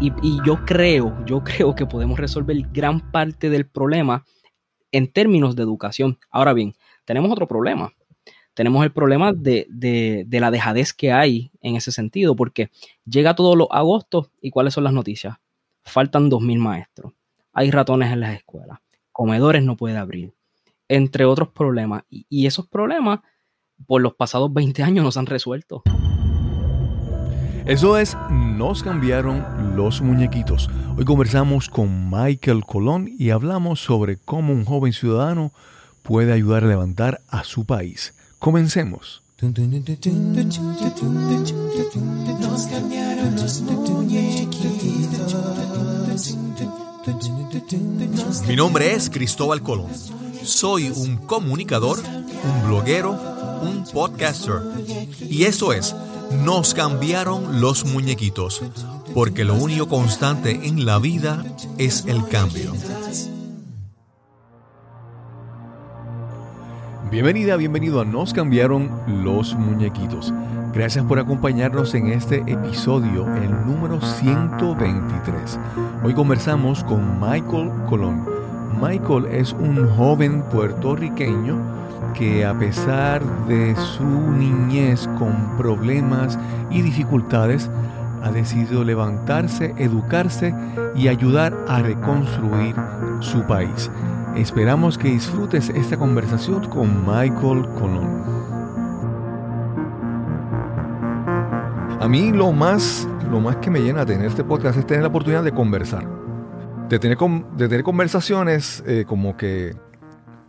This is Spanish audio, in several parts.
Y, yo creo, yo creo que podemos resolver gran parte del problema en términos de educación. Ahora bien, tenemos otro problema. Tenemos el problema de, de la dejadez que hay en ese sentido, porque llega todos los agostos y ¿cuáles son las noticias? Faltan 2.000 maestros. Hay ratones en las escuelas. Comedores no puede abrir. Entre otros problemas. Y, esos problemas, por los pasados 20 años, no se han resuelto. Eso es, nos cambiaron los muñequitos. Hoy conversamos con Michael Colón y hablamos sobre cómo un joven ciudadano puede ayudar a levantar a su país. Comencemos. Nos cambiaron los mi nombre es Cristóbal Colón. Soy un comunicador, un bloguero, un podcaster. Y eso es, nos cambiaron los muñequitos, porque lo único constante en la vida es el cambio. Bienvenida, bienvenido a Nos cambiaron los muñequitos. Gracias por acompañarnos en este episodio, el número 123. Hoy conversamos con Michael Colón. Michael es un joven puertorriqueño que a pesar de su niñez con problemas y dificultades, ha decidido levantarse, educarse y ayudar a reconstruir su país. Esperamos que disfrutes esta conversación con Michael Colón. A mí lo más, lo más que me llena tener este podcast es tener la oportunidad de conversar. De tener, de tener conversaciones eh, como que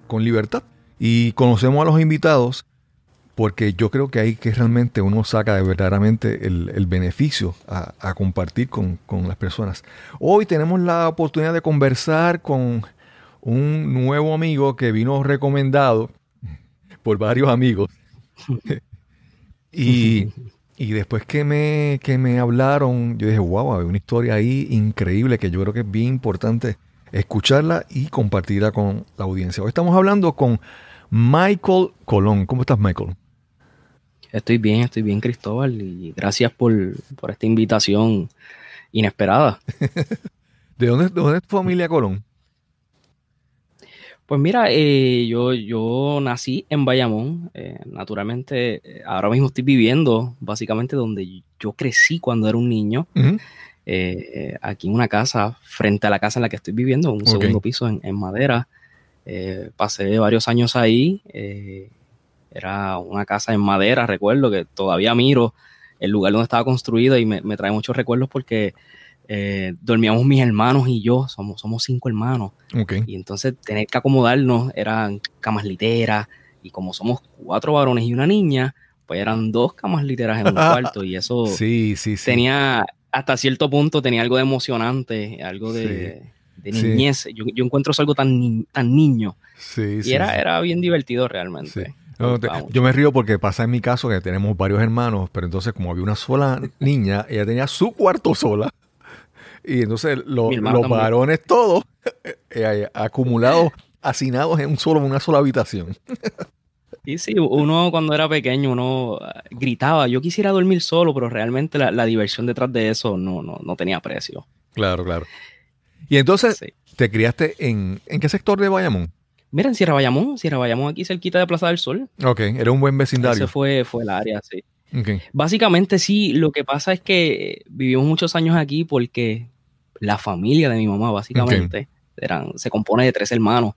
con libertad. Y conocemos a los invitados porque yo creo que ahí que realmente uno saca de verdaderamente el, beneficio a, compartir con, con, las personas. Hoy tenemos la oportunidad de conversar con un nuevo amigo que vino recomendado por varios amigos. y y después que me, que me hablaron, yo dije, wow, hay una historia ahí increíble que yo creo que es bien importante escucharla y compartirla con la audiencia. Hoy estamos hablando con Michael Colón. ¿Cómo estás, Michael? Estoy bien, estoy bien, Cristóbal, y gracias por, esta invitación inesperada. ¿De dónde, de dónde es tu familia Colón? Pues mira, eh, yo, yo nací en Bayamón. Eh, naturalmente, eh, ahora mismo estoy viviendo básicamente donde yo crecí cuando era un niño. aquí en una casa, frente a la casa en la que estoy viviendo, un segundo piso en, madera. Pasé varios años ahí. era una casa en madera, recuerdo que todavía miro el lugar donde estaba construido y me, me trae muchos recuerdos porque eh, dormíamos mis hermanos y yo, somos, somos cinco hermanos. Y entonces tener que acomodarnos eran camas literas y como somos cuatro varones y una niña, pues eran dos camas literas en un cuarto y eso sí, sí, sí. tenía, hasta cierto punto tenía algo de emocionante, algo de, niñez. Yo, encuentro algo tan, tan niño. y era, era bien divertido realmente. yo me río porque pasa en mi caso que tenemos varios hermanos, pero entonces como había una sola niña, ella tenía su cuarto sola. Y entonces los varones todos eh, eh, acumulados, hacinados en un solo, una sola habitación. Y sí, uno cuando era pequeño, uno ah, gritaba, yo quisiera dormir solo, pero realmente la, diversión detrás de eso no, no, tenía precio. Claro, claro. Y entonces, ¿te criaste en, en qué sector de Bayamón? Mira, en Sierra Bayamón, Sierra Bayamón aquí cerquita de Plaza del Sol. Ok, era un buen vecindario. Ese fue, fue el área, sí. Básicamente sí, lo que pasa es que vivimos muchos años aquí porque la familia de mi mamá, básicamente, eran, se compone de tres hermanos.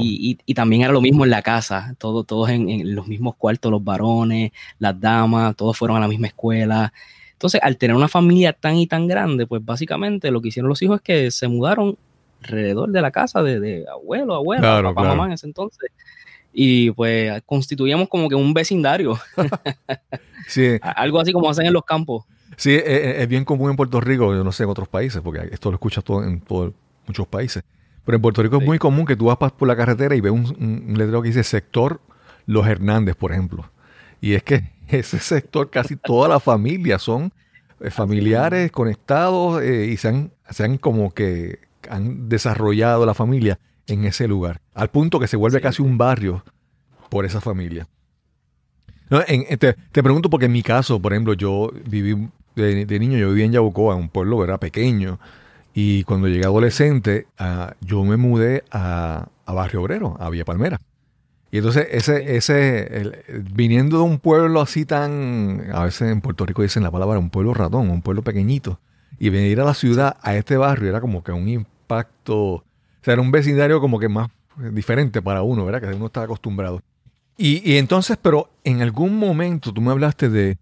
Y, también era lo mismo en la casa, todo, todos en, los mismos cuartos, los varones, las damas, todos fueron a la misma escuela. Entonces, al tener una familia tan y tan grande, pues básicamente lo que hicieron los hijos es que se mudaron alrededor de la casa de, abuelo, abuela, papá, mamá en ese entonces. Y pues constituíamos como que un vecindario. sí. Algo así como hacen en los campos. Sí, e, e, es, bien común en Puerto Rico, yo no sé en otros países, porque esto lo escuchas todo en muchos países. Pero en Puerto Rico es muy común que tú vas por la carretera y ves un, letrero que dice sector Los Hernández, por ejemplo. Y es que ese sector, casi toda la familia son eh, familiares conectados eh, y se han, se han como que han desarrollado la familia en ese lugar, al punto que se vuelve casi un barrio por esa familia. No, te, pregunto porque en mi caso, por ejemplo, yo viví de, niño yo vivía en Yabucoa, un pueblo era pequeño. Y cuando llegué adolescente, ah, yo me mudé a, Barrio Obrero, a Villa Palmera. Y entonces, ese, ese, viniendo de un pueblo así tan, a veces en Puerto Rico dicen la palabra un pueblo ratón, un pueblo pequeñito, y venir a la ciudad, a este barrio, era como que un impacto, o sea, era un vecindario como que más diferente para uno, ¿verdad? Que uno está acostumbrado. Y, y entonces, pero en algún momento tú me hablaste de,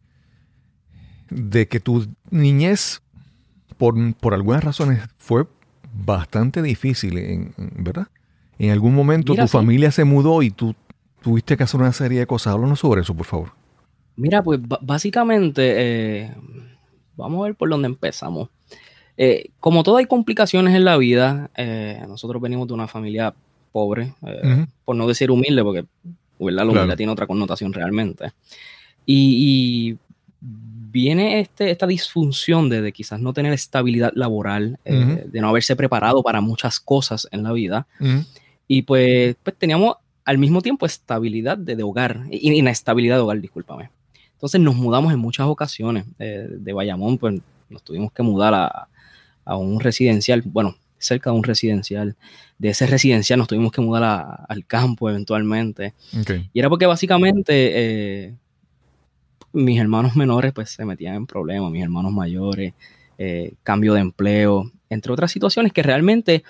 de que tu niñez, por, por algunas razones, fue bastante difícil, en, ¿verdad? En algún momento tu familia se mudó y tú tuviste que hacer una serie de cosas. Háblanos sobre eso, por favor. Mira, pues básicamente, eh, vamos a ver por dónde empezamos. Eh, como todo hay complicaciones en la vida, eh, nosotros venimos de una familia pobre, por no decir humilde, porque la humildad tiene otra connotación realmente. Y, viene este, esta disfunción de, quizás no tener estabilidad laboral, de no haberse preparado para muchas cosas en la vida. Y pues, pues teníamos al mismo tiempo estabilidad de, hogar, inestabilidad de hogar, discúlpame. Entonces nos mudamos en muchas ocasiones. Eh, de Bayamón, pues nos tuvimos que mudar a, un residencial, bueno, cerca de un residencial. De ese residencial nos tuvimos que mudar al campo eventualmente. Y era porque básicamente eh, mis hermanos menores pues se metían en problemas, mis hermanos mayores, eh, cambio de empleo, entre otras situaciones que realmente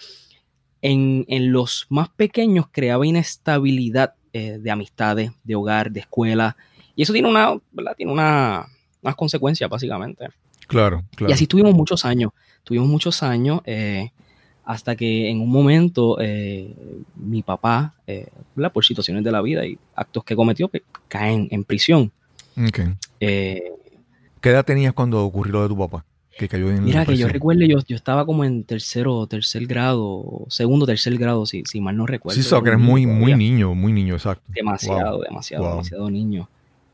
en, los más pequeños creaba inestabilidad eh, de amistades, de hogar, de escuela. Y eso tiene una, ¿verdad? Tiene una, unas consecuencias, básicamente. Claro, claro. Y así tuvimos muchos años. Tuvimos muchos años eh, hasta que en un momento eh, mi papá, por situaciones de la vida y actos que cometió, pues, caen en prisión. Okay. ¿Qué edad tenías cuando ocurrió lo de tu papá? Mira, que yo recuerdo, yo, yo estaba como en tercero, tercer grado, segundo, tercer grado, si, si mal no recuerdo. Sí, so, que eres muy, muy niño, muy niño, exacto. Demasiado, demasiado, demasiado niño.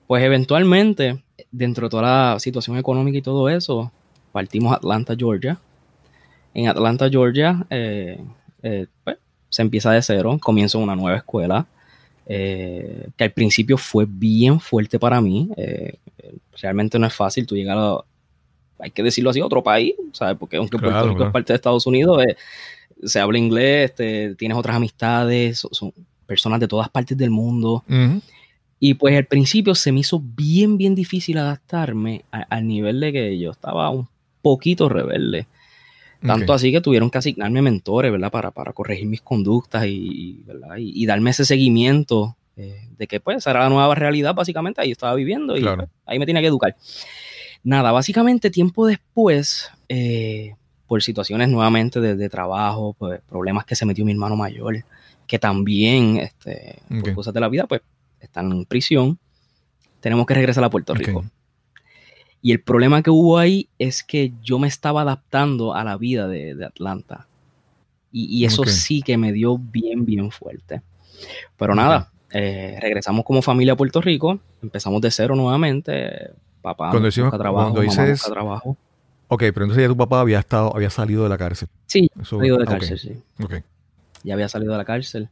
Pues eventualmente, dentro de toda la situación económica y todo eso, partimos a Atlanta, Georgia. En Atlanta, Georgia, eh, eh, pues, se empieza de cero, comienzo una nueva escuela. Eh, que al principio fue bien fuerte para mí. realmente no es fácil tú llegar a, hay que decirlo así, otro país, ¿sabes? Porque aunque Puerto Rico es parte de Estados Unidos, eh, se habla inglés, tienes otras amistades, son, personas de todas partes del mundo. Y pues al principio se me hizo bien, bien difícil adaptarme al nivel de que yo estaba un poquito rebelde. Tanto así que tuvieron que asignarme mentores, ¿verdad? Para, para corregir mis conductas y, y, darme ese seguimiento eh, de que pues era la nueva realidad, básicamente, ahí estaba viviendo y pues, ahí me tenía que educar. Nada, básicamente tiempo después, eh, por situaciones nuevamente de, trabajo, pues, problemas que se metió mi hermano mayor, que también, este, por cosas de la vida, pues están en prisión, tenemos que regresar a Puerto Rico. Y el problema que hubo ahí es que yo me estaba adaptando a la vida de, Atlanta. Y, eso sí que me dio bien, bien fuerte. Pero nada, eh, regresamos como familia a Puerto Rico, empezamos de cero nuevamente, papá cuando decimos, trabajo, cuando dices, trabajo. Ok, pero entonces ya tu papá había estado, había salido de la cárcel. Sí, salido de la cárcel, sí. Okay. Ya había salido de la cárcel.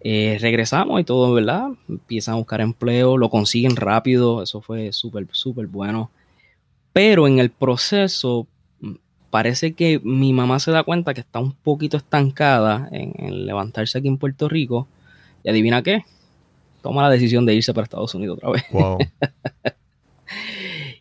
Eh, regresamos y todo, ¿verdad? Empiezan a buscar empleo, lo consiguen rápido, eso fue súper, súper bueno. Pero en el proceso, mm, parece que mi mamá se da cuenta que está un poquito estancada en, en levantarse aquí en Puerto Rico. Y adivina qué, toma la decisión de irse para Estados Unidos otra vez. Wow.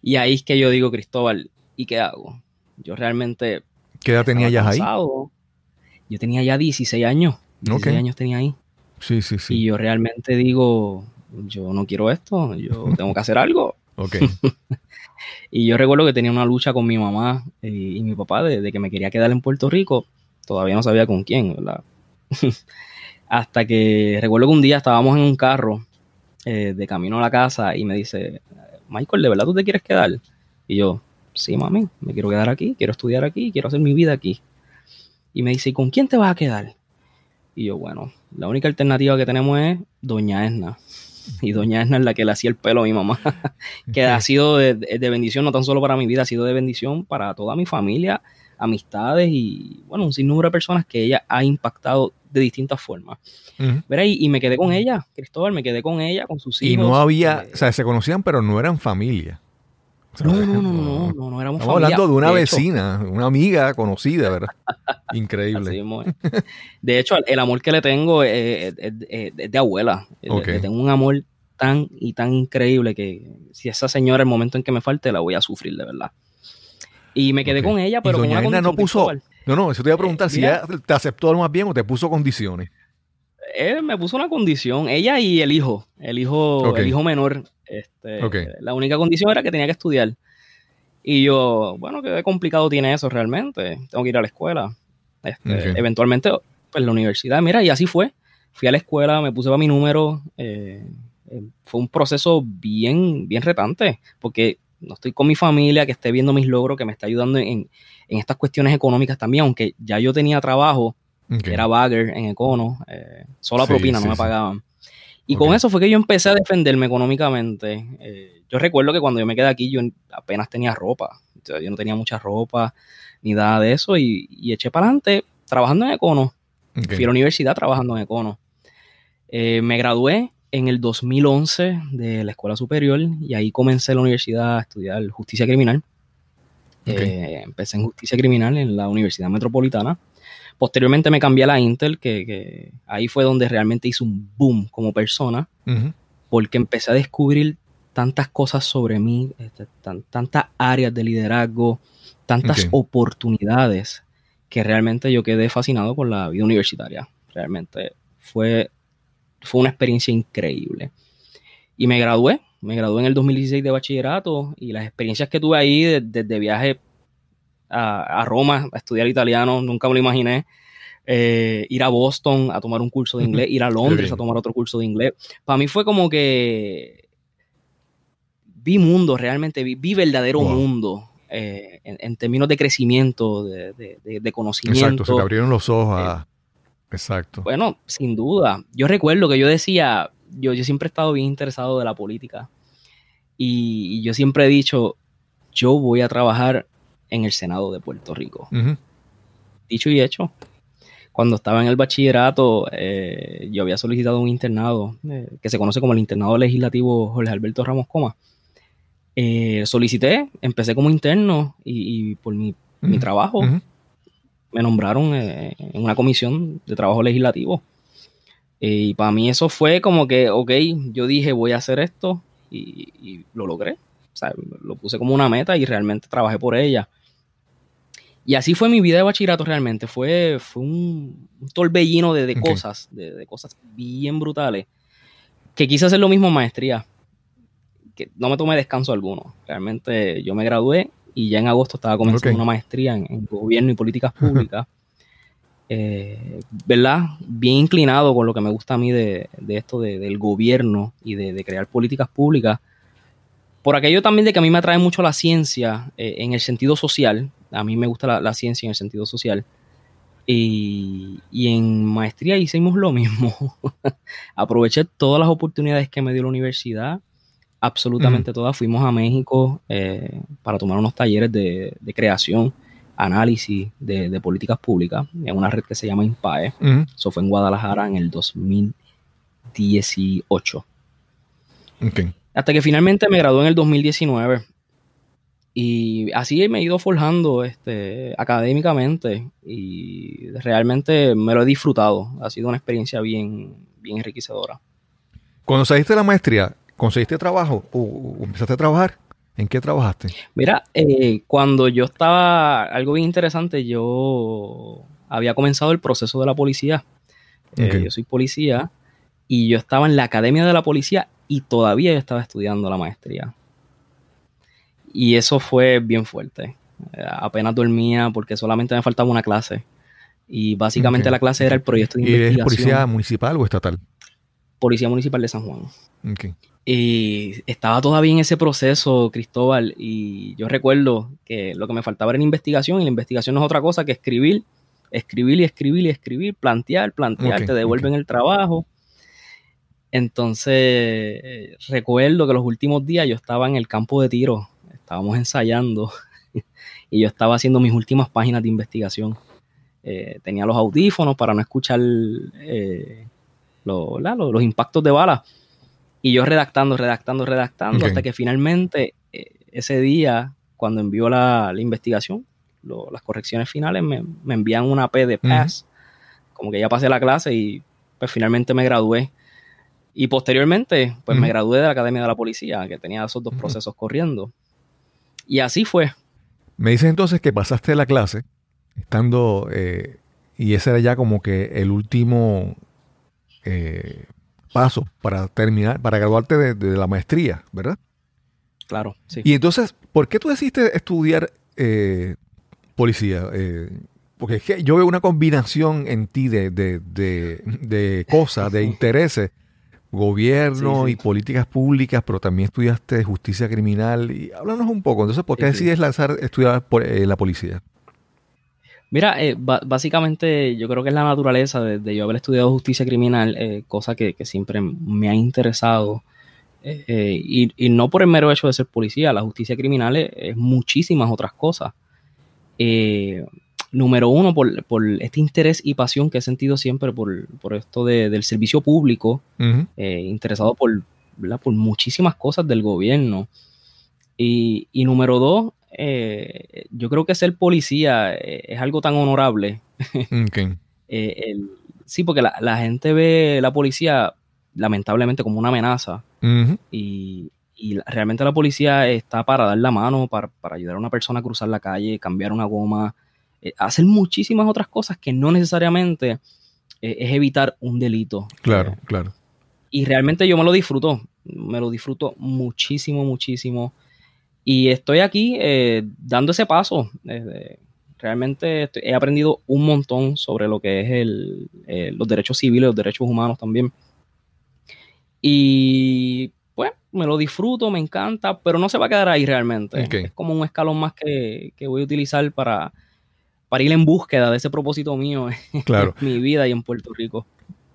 Y ahí es que yo digo, Cristóbal, ¿y qué hago? Yo realmente... ¿Qué edad tenía ya ahí? Yo tenía ya 16 años. 16 años tenía ahí. Sí, sí, sí. Y yo realmente digo, yo no quiero esto, yo tengo que hacer algo. Ok. y yo recuerdo que tenía una lucha con mi mamá y, mi papá de, que me quería quedar en Puerto Rico. Todavía no sabía con quién, ¿verdad? Hasta que recuerdo que un día estábamos en un carro eh, de camino a la casa y me dice, Michael, ¿de verdad tú te quieres quedar? Y yo, sí, mami, me quiero quedar aquí, quiero estudiar aquí, quiero hacer mi vida aquí. Y me dice, ¿y con quién te vas a quedar? Y yo, bueno, la única alternativa que tenemos es Doña Esna. Y Doña Esna es la que le hacía el pelo a mi mamá, que ha sido de, bendición no tan solo para mi vida, ha sido de bendición para toda mi familia, amistades y, bueno, un sinnúmero de personas que ella ha impactado de distintas formas. y, me quedé con ella, Cristóbal, me quedé con ella, con sus hijos. Y no había, eh, o sea, se conocían, pero no eran familia. No, no, no, no, no, no, éramos Estamos hablando de una vecina, una amiga conocida, ¿verdad? Increíble. de hecho, el amor que le tengo es, de abuela. Le, tengo un amor tan y tan increíble que si esa señora el momento en que me falte la voy a sufrir de verdad. Y me quedé con ella, pero ¿Y doña no puso. No, no, eso te iba a preguntar eh, si ella te aceptó más bien o te puso condiciones. Él me puso una condición, ella y el hijo, el hijo, el hijo menor. Este, La única condición era que tenía que estudiar. Y yo, bueno, qué complicado tiene eso realmente. Tengo que ir a la escuela. Este, eventualmente, pues la universidad. Mira, y así fue. Fui a la escuela, me puse para mi número. Eh, eh, fue un proceso bien, bien retante, porque no estoy con mi familia, que esté viendo mis logros, que me está ayudando en, estas cuestiones económicas también, aunque ya yo tenía trabajo, era bagger en Econo, eh, solo a propina, no me pagaban. Y con eso fue que yo empecé a defenderme económicamente. Eh, yo recuerdo que cuando yo me quedé aquí, yo apenas tenía ropa. yo no tenía mucha ropa ni nada de eso. Y, eché para adelante trabajando en Econo. Fui a la universidad trabajando en Econo. Eh, me gradué en el 2011 de la escuela superior y ahí comencé la universidad a estudiar justicia criminal. Eh, empecé en justicia criminal en la Universidad Metropolitana. Posteriormente me cambié a la Intel, que, ahí fue donde realmente hice un boom como persona, porque empecé a descubrir tantas cosas sobre mí, este, tantas áreas de liderazgo, tantas oportunidades, que realmente yo quedé fascinado con la vida universitaria. Realmente fue fue una experiencia increíble. Y me gradué, me gradué en el 2016 de bachillerato y las experiencias que tuve ahí desde viaje a, Roma a estudiar italiano, nunca me lo imaginé. Eh, ir a Boston a tomar un curso de inglés, ir a Londres a tomar otro curso de inglés. Para mí fue como que vi mundo, realmente vi, verdadero mundo eh, en, términos de crecimiento, de, de, conocimiento. Exacto, se te abrieron los ojos a, Exacto. Bueno, sin duda. Yo recuerdo que yo decía, yo, yo siempre he estado bien interesado de la política y, yo siempre he dicho, yo voy a trabajar en el Senado de Puerto Rico. Dicho y hecho. Cuando estaba en el bachillerato, eh, yo había solicitado un internado eh, que se conoce como el internado legislativo Jorge Alberto Ramos Coma. Eh, solicité, empecé como interno y, por mi, trabajo me nombraron eh, en una comisión de trabajo legislativo. Y para mí eso fue como que, ok, yo dije voy a hacer esto y, lo logré. O sea, lo puse como una meta y realmente trabajé por ella. Y así fue mi vida de bachillerato realmente. Fue, fue un, torbellino de, cosas, de, cosas bien brutales. Que quise hacer lo mismo en maestría. Que no me tomé descanso alguno. Realmente yo me gradué y ya en agosto estaba comenzando una maestría en, gobierno y políticas públicas. Eh, ¿Verdad? Bien inclinado con lo que me gusta a mí de, esto del gobierno y de, crear políticas públicas. Por aquello también de que a mí me atrae mucho la ciencia eh, en el sentido social. A mí me gusta la, ciencia en el sentido social. Y, y, en maestría hicimos lo mismo. Aproveché todas las oportunidades que me dio la universidad absolutamente todas. Fuimos a México eh, para tomar unos talleres de, creación, análisis de, políticas públicas en una red que se llama INPAE. Eso fue en Guadalajara en el 2018. Hasta que finalmente me gradué en el 2019. Y así me he ido forjando este, académicamente y realmente me lo he disfrutado. Ha sido una experiencia bien, bien enriquecedora. Cuando saliste de la maestría, ¿Conseguiste trabajo o, empezaste a trabajar? ¿En qué trabajaste? Mira, eh, cuando yo estaba, algo bien interesante, yo había comenzado el proceso de la policía. Eh, yo soy policía y yo estaba en la academia de la policía y todavía yo estaba estudiando la maestría. Y eso fue bien fuerte. Eh, apenas dormía porque solamente me faltaba una clase. Y básicamente la clase era el proyecto de investigación. ¿Y eres policía municipal o estatal? Policía Municipal de San Juan. Y estaba todavía en ese proceso, Cristóbal, y yo recuerdo que lo que me faltaba era investigación, y la investigación no es otra cosa que escribir, escribir y escribir y escribir, plantear, plantear, te devuelven el trabajo. Entonces, recuerdo que los últimos días yo estaba en el campo de tiro, estábamos ensayando, y yo estaba haciendo mis últimas páginas de investigación. Eh, tenía los audífonos para no escuchar eh, los impactos de bala y yo redactando, redactando, redactando, hasta que finalmente eh, ese día, cuando envió la, investigación, las correcciones finales, me, envían una P de pass, como que ya pasé la clase y pues finalmente me gradué. Y posteriormente, pues me gradué de la Academia de la Policía, que tenía esos dos procesos corriendo. Y así fue. Me dices entonces que pasaste la clase, estando, eh, y ese era ya como que el último eh, paso para terminar, para graduarte de, la maestría, ¿verdad? Claro, sí. Y entonces, ¿por qué tú decidiste estudiar eh, policía? porque es que yo veo una combinación en ti de, de cosas, de intereses gobierno y políticas públicas, pero también estudiaste justicia criminal. Y háblanos un poco. Entonces, ¿por qué decides lanzar estudiar por, eh, la policía? Mira, eh, básicamente yo creo que es la naturaleza de, yo haber estudiado justicia criminal, eh, cosa que, siempre me ha interesado. Y, y, no por el mero hecho de ser policía, la justicia criminal es, muchísimas otras cosas número uno, por, este interés y pasión que he sentido siempre por, esto del servicio público, eh, interesado por, por muchísimas cosas del gobierno. Y, número dos, eh, yo creo que ser policía eh, es algo tan honorable. sí, porque la, gente ve la policía lamentablemente como una amenaza. y, realmente la policía está para dar la mano, para, para ayudar a una persona a cruzar la calle, cambiar una goma, eh, hacer muchísimas otras cosas que no necesariamente eh, es evitar un delito. Claro, claro. Y realmente yo me lo disfruto, me lo disfruto muchísimo, muchísimo. Y estoy aquí eh, dando ese paso. realmente he aprendido un montón sobre lo que es el, los derechos civiles, los derechos humanos también. Y pues me lo disfruto, me encanta, pero no se va a quedar ahí realmente. Es como un escalón más que, que voy a utilizar para, para ir en búsqueda de ese propósito mío claro. en mi vida y en Puerto Rico.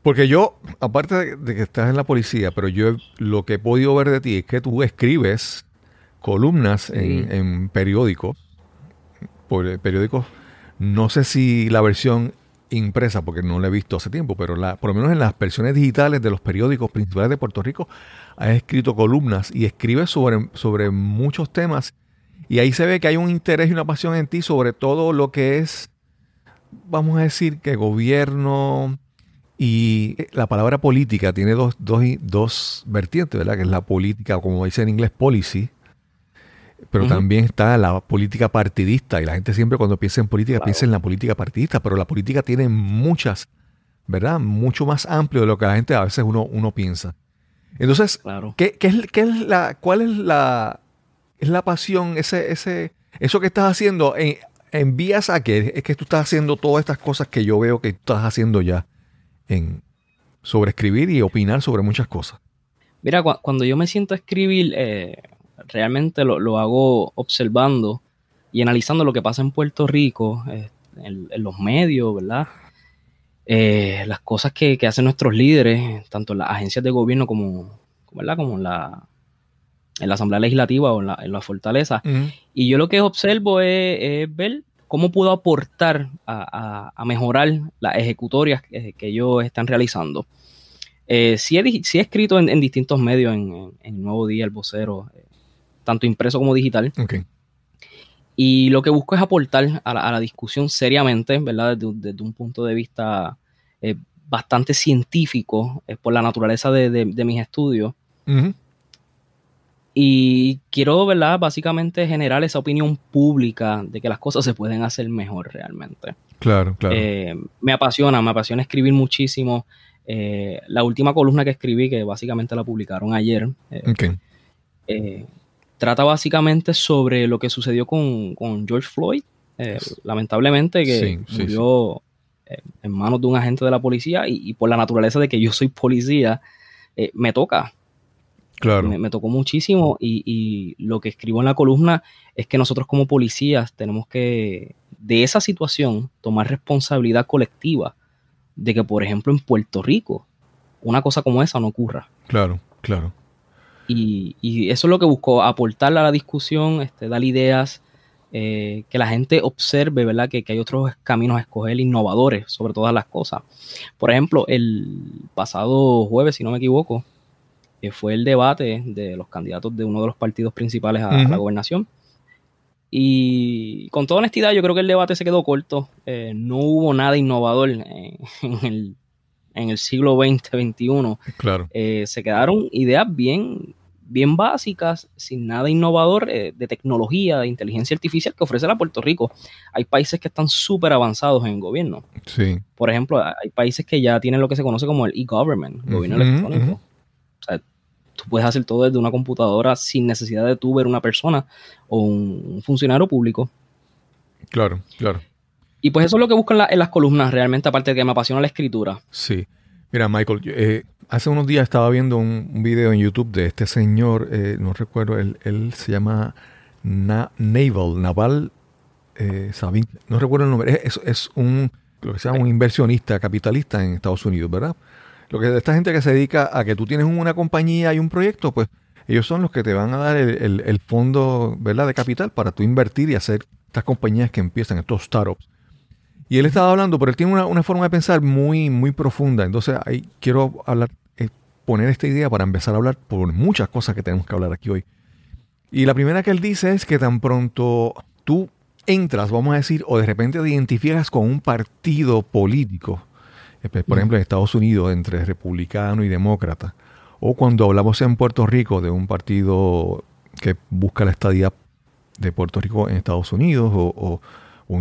Porque yo, aparte de que estás en la policía, pero yo lo que he podido ver de ti es que tú escribes columnas en, periódicos, por periódicos, no sé si la versión impresa, porque no la he visto hace tiempo, pero la, por lo menos en las versiones digitales de los periódicos principales de Puerto Rico, has escrito columnas y escribes sobre, sobre muchos temas y ahí se ve que hay un interés y una pasión en ti sobre todo lo que es, vamos a decir, que gobierno y la palabra política tiene dos, dos, vertientes, ¿verdad? Que es la política, como dice en inglés, policy, pero también está la política partidista. Y la gente siempre cuando piensa en política piensa en la política partidista, pero la política tiene muchas, ¿verdad? Mucho más amplio de lo que la gente a veces uno, uno piensa. Entonces, ¿qué, es, qué es la, ¿cuál es la, es la pasión, ese, ese, eso que estás haciendo, en, envías a que es que tú estás haciendo todas estas cosas que yo veo que tú estás haciendo ya en sobre escribir y opinar sobre muchas cosas. Mira, cuando yo me siento a escribir, eh, realmente lo, hago observando y analizando lo que pasa en Puerto Rico, eh, en, los medios, ¿verdad? Eh, las cosas que, hacen nuestros líderes, tanto en las agencias de gobierno como, ¿verdad? como en la, en la Asamblea Legislativa o en la, Fortaleza. Y yo lo que observo es, ver cómo puedo aportar a, mejorar las ejecutorias que, ellos están realizando. Eh, sí, he, escrito en, distintos medios, en, en, Nuevo Día, El Vocero, tanto impreso como digital. Y lo que busco es aportar a la, discusión seriamente, ¿verdad? Desde, un punto de vista eh, bastante científico, por la naturaleza de, mis estudios. Y quiero, ¿verdad? Básicamente generar esa opinión pública de que las cosas se pueden hacer mejor realmente. Claro, claro. Eh, me apasiona, me apasiona escribir muchísimo. Eh, la última columna que escribí, que básicamente la publicaron ayer, eh, trata básicamente sobre lo que sucedió con, George Floyd. lamentablemente que murió en manos de un agente de la policía y, y, por la naturaleza de que yo soy policía, me toca me, tocó muchísimo y, lo que escribo en la columna es que nosotros como policías tenemos que, de esa situación, tomar responsabilidad colectiva de que, por ejemplo, en Puerto Rico, una cosa como esa no ocurra. Claro, claro. Y, eso es lo que busco, aportar a la discusión, este, dar ideas, eh, que la gente observe, ¿verdad? Que, que, hay otros caminos a escoger innovadores sobre todas las cosas. Por ejemplo, el pasado jueves, si no me equivoco, fue el debate de los candidatos de uno de los partidos principales a, la gobernación. Y con toda honestidad, yo creo que el debate se quedó corto. no hubo nada innovador en, el, en el siglo XX, XXI. Claro. se quedaron ideas bien bien básicas, sin nada innovador eh, de tecnología, de inteligencia artificial que ofrece la Puerto Rico. Hay países que están súper avanzados en el gobierno. Sí. Por ejemplo, hay países que ya tienen lo que se conoce como el e-government, gobierno electrónico. O sea, tú puedes hacer todo desde una computadora sin necesidad de tú ver una persona o un, funcionario público. Claro, claro. Y pues eso es lo que buscan en las columnas realmente, aparte de que me apasiona la escritura. Sí. Mira, Michael, eh, hace unos días estaba viendo un, video en YouTube de este señor, eh, no recuerdo, él, se llama Naval, Naval eh, Sabin, no recuerdo el nombre, es, es, un, lo que se llama un inversionista capitalista en Estados Unidos, ¿verdad? Lo que esta gente que se dedica a que tú tienes una compañía y un proyecto, pues ellos son los que te van a dar el, el fondo, ¿verdad?, de capital para tú invertir y hacer estas compañías que empiezan, estos startups. Y él estaba hablando, pero él tiene una, forma de pensar muy, muy profunda. Entonces, ahí quiero hablar, eh, poner esta idea para empezar a hablar por muchas cosas que tenemos que hablar aquí hoy. Y la primera que él dice es que tan pronto tú entras, vamos a decir, o de repente te identificas con un partido político, eh, pues, por ejemplo en Estados Unidos, entre republicano y demócrata, o cuando hablamos en Puerto Rico de un partido que busca la estadía de Puerto Rico en Estados Unidos, o o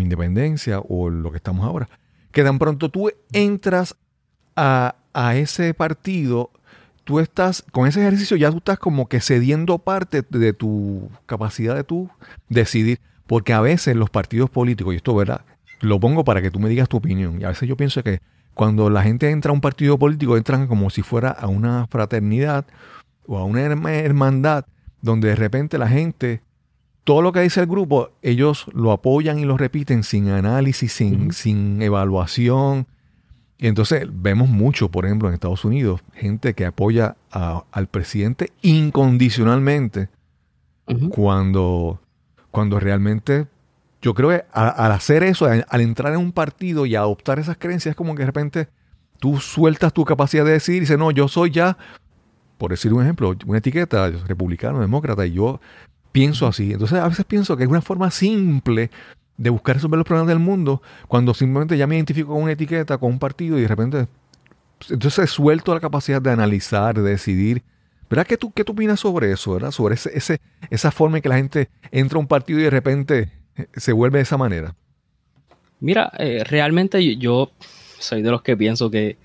independencia o lo que estamos ahora. Que tan pronto tú entras a, ese partido, tú estás, con ese ejercicio ya tú estás como que cediendo parte de tu capacidad de tú decidir. Porque a veces los partidos políticos, y esto verdad, lo pongo para que tú me digas tu opinión, y a veces yo pienso que cuando la gente entra a un partido político, entran como si fuera a una fraternidad o a una hermandad, donde de repente la gente todo lo que dice el grupo, ellos lo apoyan y lo repiten sin análisis, sin, sin evaluación. Y entonces vemos mucho, por ejemplo, en Estados Unidos, gente que apoya al presidente incondicionalmente cuando, cuando realmente yo creo que al, hacer eso, al, entrar en un partido y adoptar esas creencias, es como que de repente tú sueltas tu capacidad de decir y dices, no, yo soy ya, por decir un ejemplo, una etiqueta, republicano, demócrata, y yo pienso así. Entonces a veces pienso que es una forma simple de buscar resolver los problemas del mundo cuando simplemente ya me identifico con una etiqueta, con un partido y de repente entonces suelto la capacidad de analizar, de decidir. ¿Verdad? ¿Qué tú, qué tú opinas sobre eso? Sobre ese, ese, esa forma en que la gente entra a un partido y de repente eh, se vuelve de esa manera. Mira, eh, realmente yo soy de los que pienso que,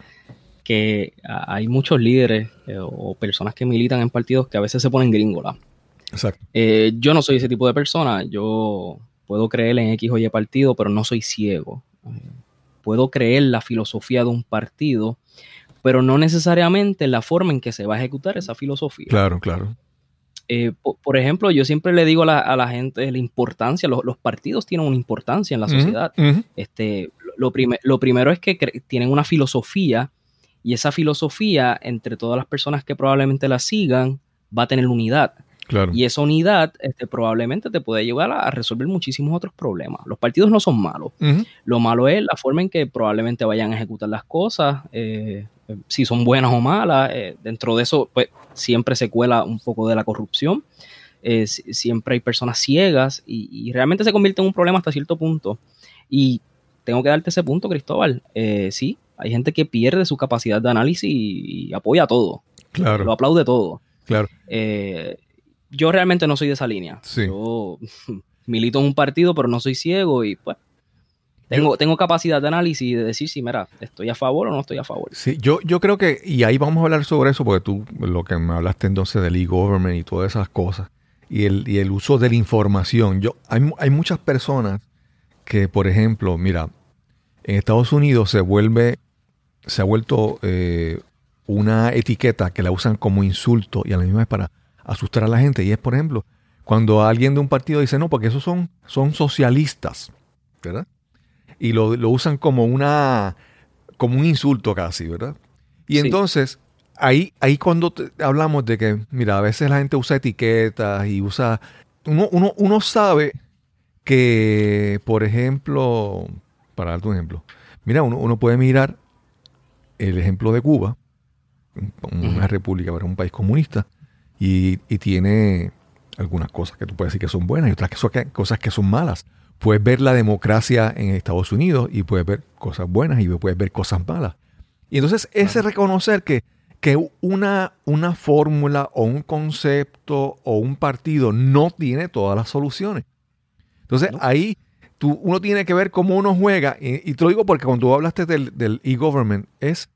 que hay muchos líderes eh, o personas que militan en partidos que a veces se ponen gringola. Exacto. Eh, yo no soy ese tipo de persona. Yo puedo creer en X o Y partido, pero no soy ciego. Puedo creer la filosofía de un partido, pero no necesariamente la forma en que se va a ejecutar esa filosofía. Claro, claro. Eh, por, ejemplo, yo siempre le digo a la, gente la importancia, los, partidos tienen una importancia en la sociedad. este, lo, lo primero es que tienen una filosofía y esa filosofía, entre todas las personas que probablemente la sigan, va a tener unidad. Y esa unidad este, probablemente te puede llevar a, resolver muchísimos otros problemas. Los partidos no son malos. Lo malo es la forma en que probablemente vayan a ejecutar las cosas, eh, si son buenas o malas. Eh, dentro de eso, pues siempre se cuela un poco de la corrupción. Eh, siempre hay personas ciegas y, realmente se convierte en un problema hasta cierto punto. Y tengo que darte ese punto, Cristóbal. sí, hay gente que pierde su capacidad de análisis y, apoya todo. Claro. Lo aplaude todo. Claro yo realmente no soy de esa línea. Yo milito en un partido, pero no soy ciego y pues tengo, tengo capacidad de análisis y de decir si, mira, estoy a favor o no estoy a favor. Sí, yo, yo creo que, y ahí vamos a hablar sobre eso, porque tú lo que me hablaste entonces del e-government y todas esas cosas, y el, y el uso de la información. Yo, hay, hay muchas personas que, por ejemplo, mira, en Estados Unidos se vuelve, se ha vuelto eh, una etiqueta que la usan como insulto y a la misma vez para asustar a la gente. Y es, por ejemplo, cuando alguien de un partido dice, no, porque esos son, son socialistas, ¿verdad? Y lo, usan como una como un insulto casi, ¿verdad? Y entonces, ahí, ahí cuando hablamos de que, mira, a veces la gente usa etiquetas y usa... Uno, uno, uno sabe que, por ejemplo, para darte un ejemplo, mira, uno, uno puede mirar el ejemplo de Cuba, una república, pero un país comunista, y, tiene algunas cosas que tú puedes decir que son buenas y otras cosas que son malas. Puedes ver la democracia en Estados Unidos y puedes ver cosas buenas y puedes ver cosas malas. Y entonces ese reconocer que, que una, una fórmula o un concepto o un partido no tiene todas las soluciones. Entonces ahí tú, uno tiene que ver cómo uno juega, y, te lo digo porque cuando tú hablaste del e-government, es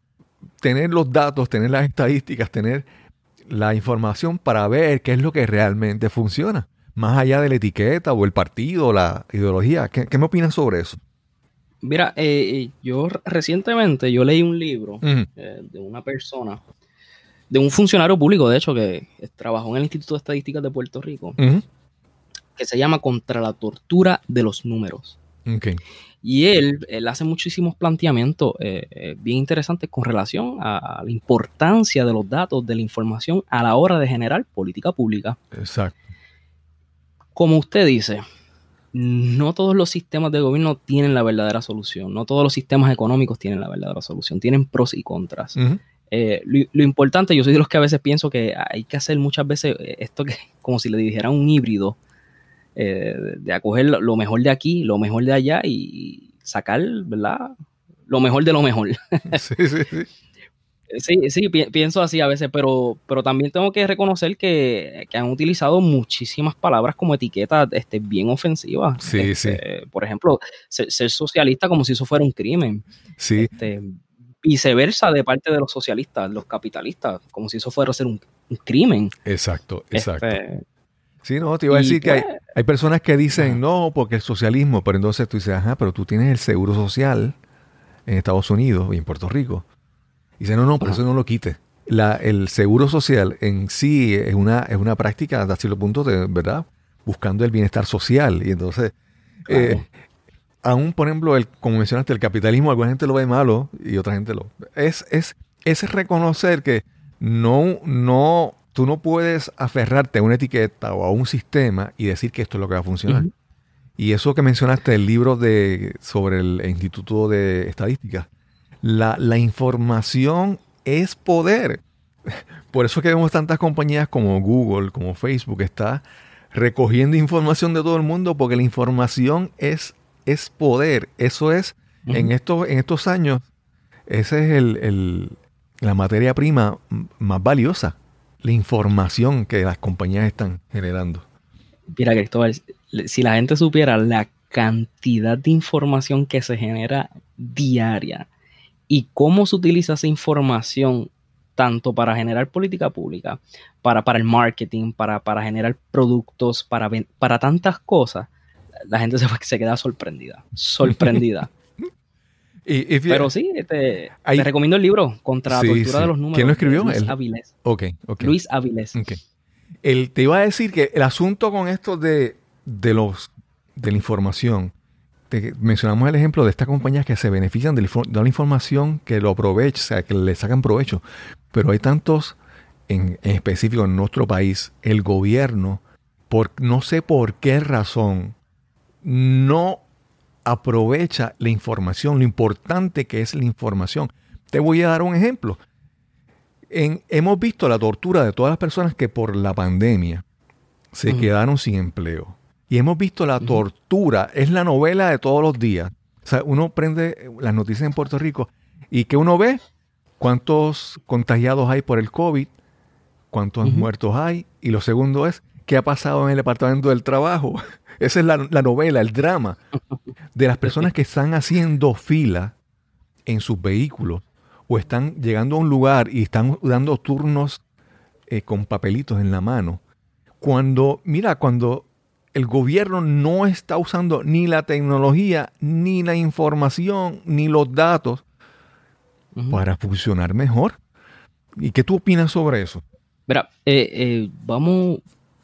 tener los datos, tener las estadísticas, tener la información para ver qué es lo que realmente funciona, más allá de la etiqueta o el partido o la ideología. ¿Qué, me opinas sobre eso? Mira, eh, yo recientemente yo leí un libro eh, de una persona, de un funcionario público, de hecho, que trabajó en el Instituto de Estadísticas de Puerto Rico, que se llama Contra la Tortura de los Números. Y él, él, hace muchísimos planteamientos eh, eh, bien interesantes con relación a, la importancia de los datos, de la información a la hora de generar política pública. Exacto. Como usted dice, no todos los sistemas de gobierno tienen la verdadera solución, no todos los sistemas económicos tienen la verdadera solución, tienen pros y contras. Eh, lo, importante, yo soy de los que a veces pienso que hay que hacer muchas veces esto que como si le dijeran un híbrido eh, de acoger lo mejor de aquí, lo mejor de allá y sacar, ¿verdad? Lo mejor de lo mejor. Sí, sí, sí. Sí, sí, pienso así a veces, pero, pero también tengo que reconocer que, han utilizado muchísimas palabras como etiquetas este, bien ofensivas. Sí, este, sí. Por ejemplo, ser, socialista como si eso fuera un crimen. Sí. Este, viceversa de parte de los socialistas, los capitalistas, como si eso fuera ser un, crimen. Exacto, exacto. Sí, no, te iba a decir que hay, pues, personas que dicen no, porque el socialismo, pero entonces tú dices, ajá, pero tú tienes el seguro social en Estados Unidos y en Puerto Rico. Y dice, no, no, por eso no lo quite. La, el seguro social en sí es una, es una práctica hasta cierto punto de, ¿verdad? Buscando el bienestar social. Y entonces, eh, aún, por ejemplo, el, como mencionaste, el capitalismo, alguna gente lo ve malo y otra gente lo... Es, es, es reconocer que no, no tú no puedes aferrarte a una etiqueta o a un sistema y decir que esto es lo que va a funcionar. Y eso que mencionaste, el libro de, sobre el Instituto de Estadística, la, información es poder. Por eso que vemos tantas compañías como Google, como Facebook, está recogiendo información de todo el mundo, porque la información es, es poder. Eso es, en, estos, en estos años, esa es el, la materia prima más valiosa la información que las compañías están generando. Mira, Cristóbal, si la gente supiera la cantidad de información que se genera diaria y cómo se utiliza esa información tanto para generar política pública, para, para el marketing, para, para generar productos, para, para tantas cosas, la gente se, se queda sorprendida, sorprendida. Pero sí, te, recomiendo el libro Contra la tortura de los números. ¿Quién lo escribió? Luis Avilés. Luis Avilés. El, te iba a decir que el asunto con esto de, los, de la información, mencionamos el ejemplo de estas compañías que se benefician de la, información, que lo aprovechan, o sea, que le sacan provecho. Pero hay tantos, en, en específico en nuestro país, el gobierno, por no sé por qué razón, no aprovecha la información, lo importante que es la información. Te voy a dar un ejemplo. hemos visto la tortura de todas las personas que por la pandemia se quedaron sin empleo. Y hemos visto la tortura, es la novela de todos los días. O sea, uno prende las noticias en Puerto Rico y que uno ve cuántos contagiados hay por el COVID, cuántos muertos hay. Y lo segundo es, ¿qué ha pasado en el Departamento del Trabajo? Esa es la, novela, el drama de las personas que están haciendo fila en sus vehículos o están llegando a un lugar y están dando turnos eh, con papelitos en la mano. Cuando, mira, cuando el gobierno no está usando ni la tecnología, ni la información, ni los datos para funcionar mejor. ¿Y qué tú opinas sobre eso? Mira, eh, eh, vamos,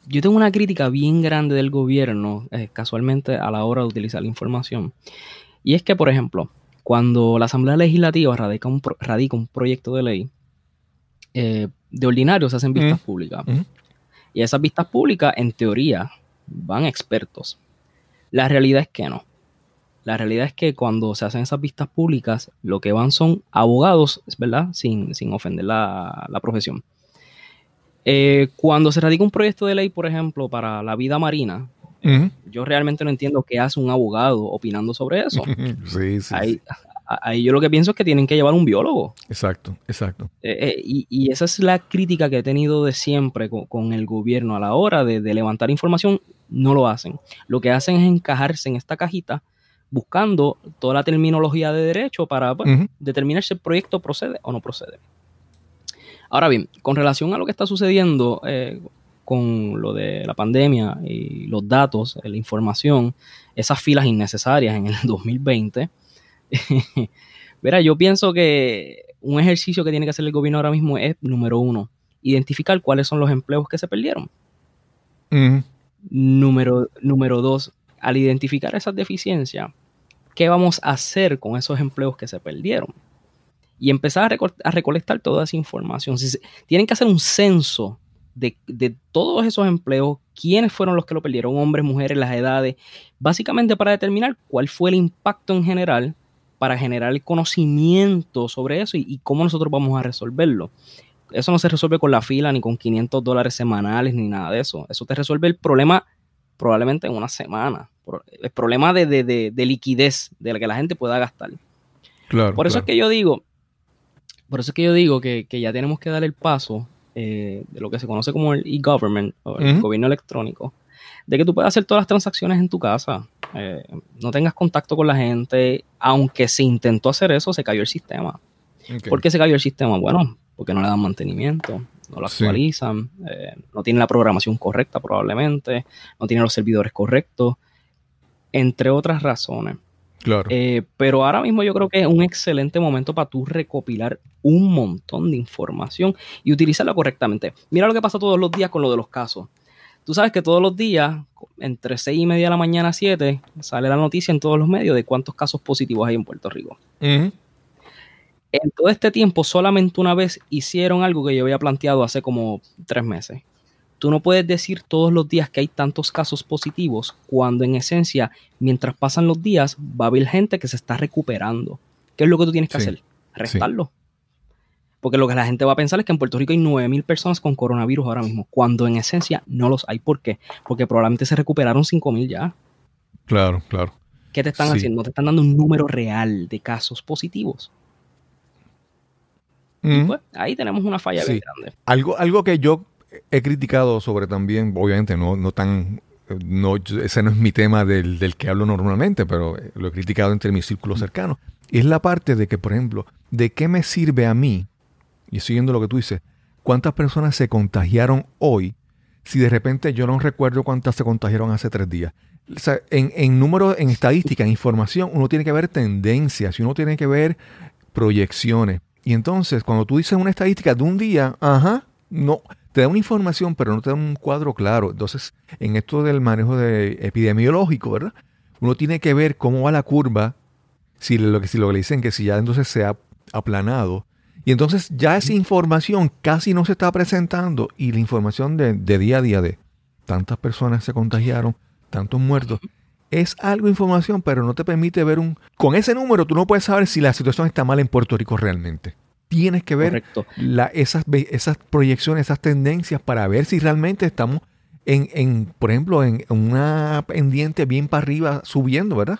yo tengo una crítica bien grande del gobierno, eh, casualmente a la hora de utilizar la información. Y es que, por ejemplo, cuando la Asamblea Legislativa radica un, un proyecto de ley, eh, de ordinario se hacen vistas públicas. Y esas vistas públicas, en teoría, van expertos. La realidad es que no. La realidad es que cuando se hacen esas vistas públicas, lo que van son abogados, ¿verdad? Sin, sin ofender la, profesión. Eh, cuando se radica un proyecto de ley, por ejemplo, para la vida marina, yo realmente no entiendo qué hace un abogado opinando sobre eso. sí, sí, ahí, yo lo que pienso es que tienen que llevar un biólogo. Exacto, exacto. Eh, eh, y, esa es la crítica que he tenido de siempre con, el gobierno a la hora de, levantar información, no lo hacen. Lo que hacen es encajarse en esta cajita buscando toda la terminología de derecho para pues, determinar si el proyecto procede o no procede. Ahora bien, con relación a lo que está sucediendo eh, con lo de la pandemia y los datos, la información, esas filas innecesarias en el 2020, verá, yo pienso que un ejercicio que tiene que hacer el gobierno ahora mismo es, número uno, identificar cuáles son los empleos que se perdieron. número, número dos, al identificar esas deficiencias, ¿qué vamos a hacer con esos empleos que se perdieron? Y empezar a, recolectar toda esa información. tienen que hacer un censo de, todos esos empleos, quiénes fueron los que lo perdieron, hombres, mujeres, las edades, básicamente para determinar cuál fue el impacto en general, para generar el conocimiento sobre eso y, y cómo nosotros vamos a resolverlo. Eso no se resuelve con la fila, ni con 500 dólares semanales, ni nada de eso. Eso te resuelve el problema probablemente en una semana. El problema de, liquidez de la que la gente pueda gastar. Claro, por eso es que yo digo, por eso es que yo digo que, ya tenemos que dar el paso eh, de lo que se conoce como el e-government o el gobierno electrónico, de que tú puedas hacer todas las transacciones en tu casa, eh, no tengas contacto con la gente, aunque se intentó hacer eso, se cayó el sistema. ¿Por qué se cayó el sistema? Bueno, porque no le dan mantenimiento, no lo actualizan, eh, no tienen la programación correcta probablemente, no tienen los servidores correctos, entre otras razones. Claro. Eh, pero ahora mismo yo creo que es un excelente momento para tú recopilar un montón de información y utilizarla correctamente. Mira lo que pasa todos los días con lo de los casos. Tú sabes que todos los días, entre 6 y media de la mañana a 7, sale la noticia en todos los medios de cuántos casos positivos hay en Puerto Rico. En todo este tiempo, solamente una vez hicieron algo que yo había planteado hace como tres meses. Tú no puedes decir todos los días que hay tantos casos positivos cuando en esencia, mientras pasan los días, va a haber gente que se está recuperando. ¿Qué es lo que tú tienes que hacer? Restarlo. Porque lo que la gente va a pensar es que en Puerto Rico hay 9.000 personas con coronavirus ahora mismo, cuando en esencia no los hay. ¿Por qué? Porque probablemente se recuperaron 5.000 ya. Claro, claro. ¿Qué te están haciendo? Te están dando un número real de casos positivos. Pues, ahí tenemos una falla bien grande. Algo, algo que yo he criticado sobre también, obviamente no, no tan, no, ese no es mi tema del, del que hablo normalmente, pero lo he criticado entre mis círculos cercanos, es la parte de que, por ejemplo, ¿de qué me sirve a mí? Y siguiendo lo que tú dices, ¿cuántas personas se contagiaron hoy si de repente yo no recuerdo cuántas se contagiaron hace tres días? O sea, en, en números, en estadística, en información, uno tiene que ver tendencias y uno tiene que ver proyecciones. Y entonces, cuando tú dices una estadística de un día, ajá, no, te da una información, pero no te da un cuadro claro. Entonces, en esto del manejo de epidemiológico, ¿verdad? Uno tiene que ver cómo va la curva, si lo que, si lo que le dicen que si ya entonces se ha aplanado. Y entonces ya esa información casi no se está presentando y la información de, de día a día de tantas personas se contagiaron, tantos muertos, es algo información, pero no te permite ver un... Con ese número tú no puedes saber si la situación está mal en Puerto Rico realmente. Tienes que ver esas, esas proyecciones, esas tendencias para ver si realmente estamos en, en por ejemplo, en, una pendiente bien para arriba subiendo, ¿verdad?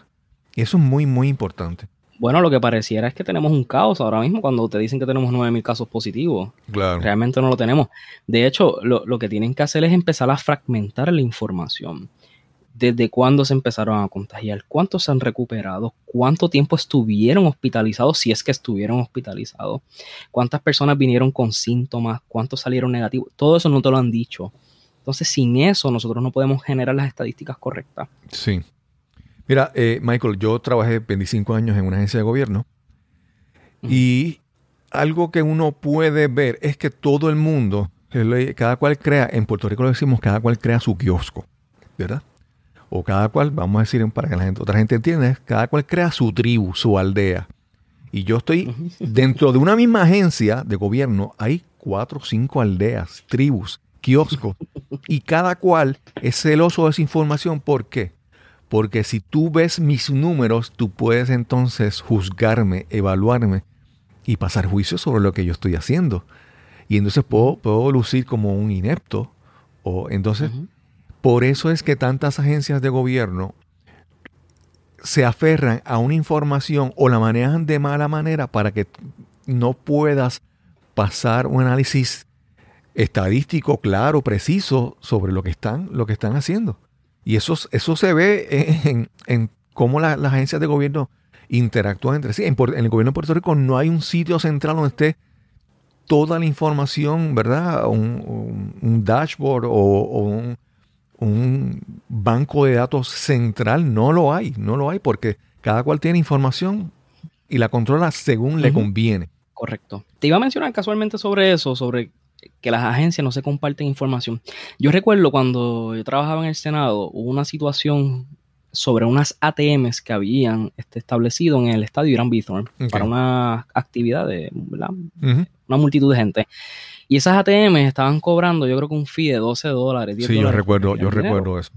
Y eso es muy, muy importante. Bueno, lo que pareciera es que tenemos un caos ahora mismo cuando te dicen que tenemos 9.000 casos positivos. Claro. Realmente no lo tenemos. De hecho, lo, lo, que tienen que hacer es empezar a fragmentar la información desde cuándo se empezaron a contagiar, cuántos se han recuperado, cuánto tiempo estuvieron hospitalizados, si es que estuvieron hospitalizados, cuántas personas vinieron con síntomas, cuántos salieron negativos, todo eso no te lo han dicho. Entonces, sin eso, nosotros no podemos generar las estadísticas correctas. Sí. Mira, eh, Michael, yo trabajé 25 años en una agencia de gobierno y algo que uno puede ver es que todo el mundo, cada cual crea, en Puerto Rico lo decimos, cada cual crea su kiosco, ¿verdad? O cada cual, vamos a decir para que la gente, otra gente entienda, cada cual crea su tribu, su aldea. Y yo estoy dentro de una misma agencia de gobierno, hay cuatro o cinco aldeas, tribus, kioscos, y cada cual es celoso de esa información. ¿Por qué? porque si tú ves mis números, tú puedes entonces juzgarme, evaluarme y pasar juicio sobre lo que yo estoy haciendo. Y entonces puedo, puedo lucir como un inepto. O entonces, por eso es que tantas agencias de gobierno se aferran a una información o la manejan de mala manera para que no puedas pasar un análisis estadístico claro, preciso sobre lo que están, lo que están haciendo. Y eso, eso se ve en, en cómo las agencias de gobierno interactúan entre sí. En, el gobierno de Puerto Rico no hay un sitio central donde esté toda la información, ¿verdad? Un, dashboard o, un, banco de datos central. No lo hay, no lo hay porque cada cual tiene información y la controla según le conviene. Correcto. Te iba a mencionar casualmente sobre eso, sobre que las agencias no se comparten información. Yo recuerdo cuando yo trabajaba en el Senado, hubo una situación sobre unas ATMs que habían este, establecido en el estadio Irán Bithorn para una actividad de una multitud de gente. Y esas ATMs estaban cobrando, yo creo que un fee de 12 dólares. sí, yo recuerdo, yo recuerdo eso.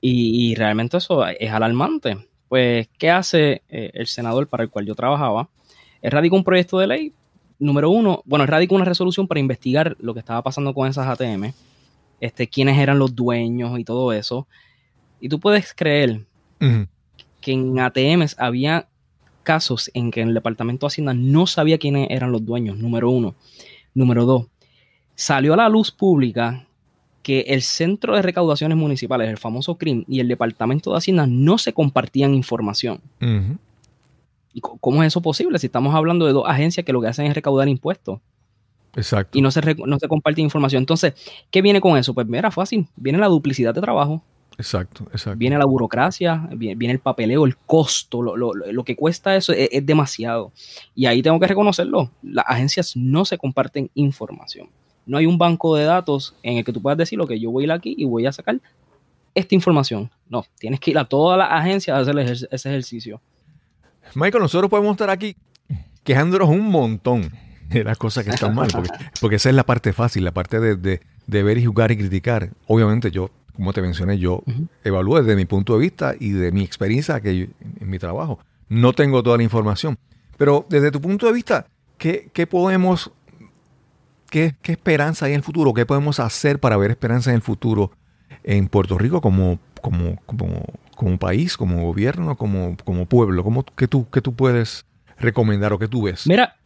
Y, realmente eso es alarmante. Pues, ¿qué hace eh, el senador para el cual yo trabajaba? Él radicó un proyecto de ley. Número uno, bueno, él radicó una resolución para investigar lo que estaba pasando con esas ATM, este, quiénes eran los dueños y todo eso. Y tú puedes creer que en ATMs había casos en que el Departamento de Hacienda no sabía quiénes eran los dueños, número uno. Número dos, salió a la luz pública que el Centro de Recaudaciones Municipales, el famoso CRIM, y el Departamento de Hacienda no se compartían información. ¿Y cómo es eso posible si estamos hablando de dos agencias que lo que hacen es recaudar impuestos? Exacto. Y no se, no se comparte información. Entonces, ¿qué viene con eso? Pues mira, fácil. Viene la duplicidad de trabajo. Exacto, exacto. Viene la burocracia, viene, el papeleo, el costo, lo, que cuesta eso es, demasiado. Y ahí tengo que reconocerlo, las agencias no se comparten información. No hay un banco de datos en el que tú puedas decir lo que yo voy a ir aquí y voy a sacar esta información. No, tienes que ir a todas las agencias a hacer ese ejercicio. Michael, nosotros podemos estar aquí quejándonos un montón de las cosas que están mal, porque, esa es la parte fácil, la parte de, de ver y jugar y criticar. Obviamente yo como te mencioné, yo evalúo desde mi punto de vista y de mi experiencia que en mi trabajo. No tengo toda la información. Pero desde tu punto de vista, ¿qué, podemos, qué, esperanza hay en el futuro? ¿Qué podemos hacer para ver esperanza en el futuro en Puerto Rico como, como, como, como país, como gobierno, como, como pueblo? ¿Cómo, qué, tú, ¿Qué tú puedes recomendar o qué tú ves? Mira,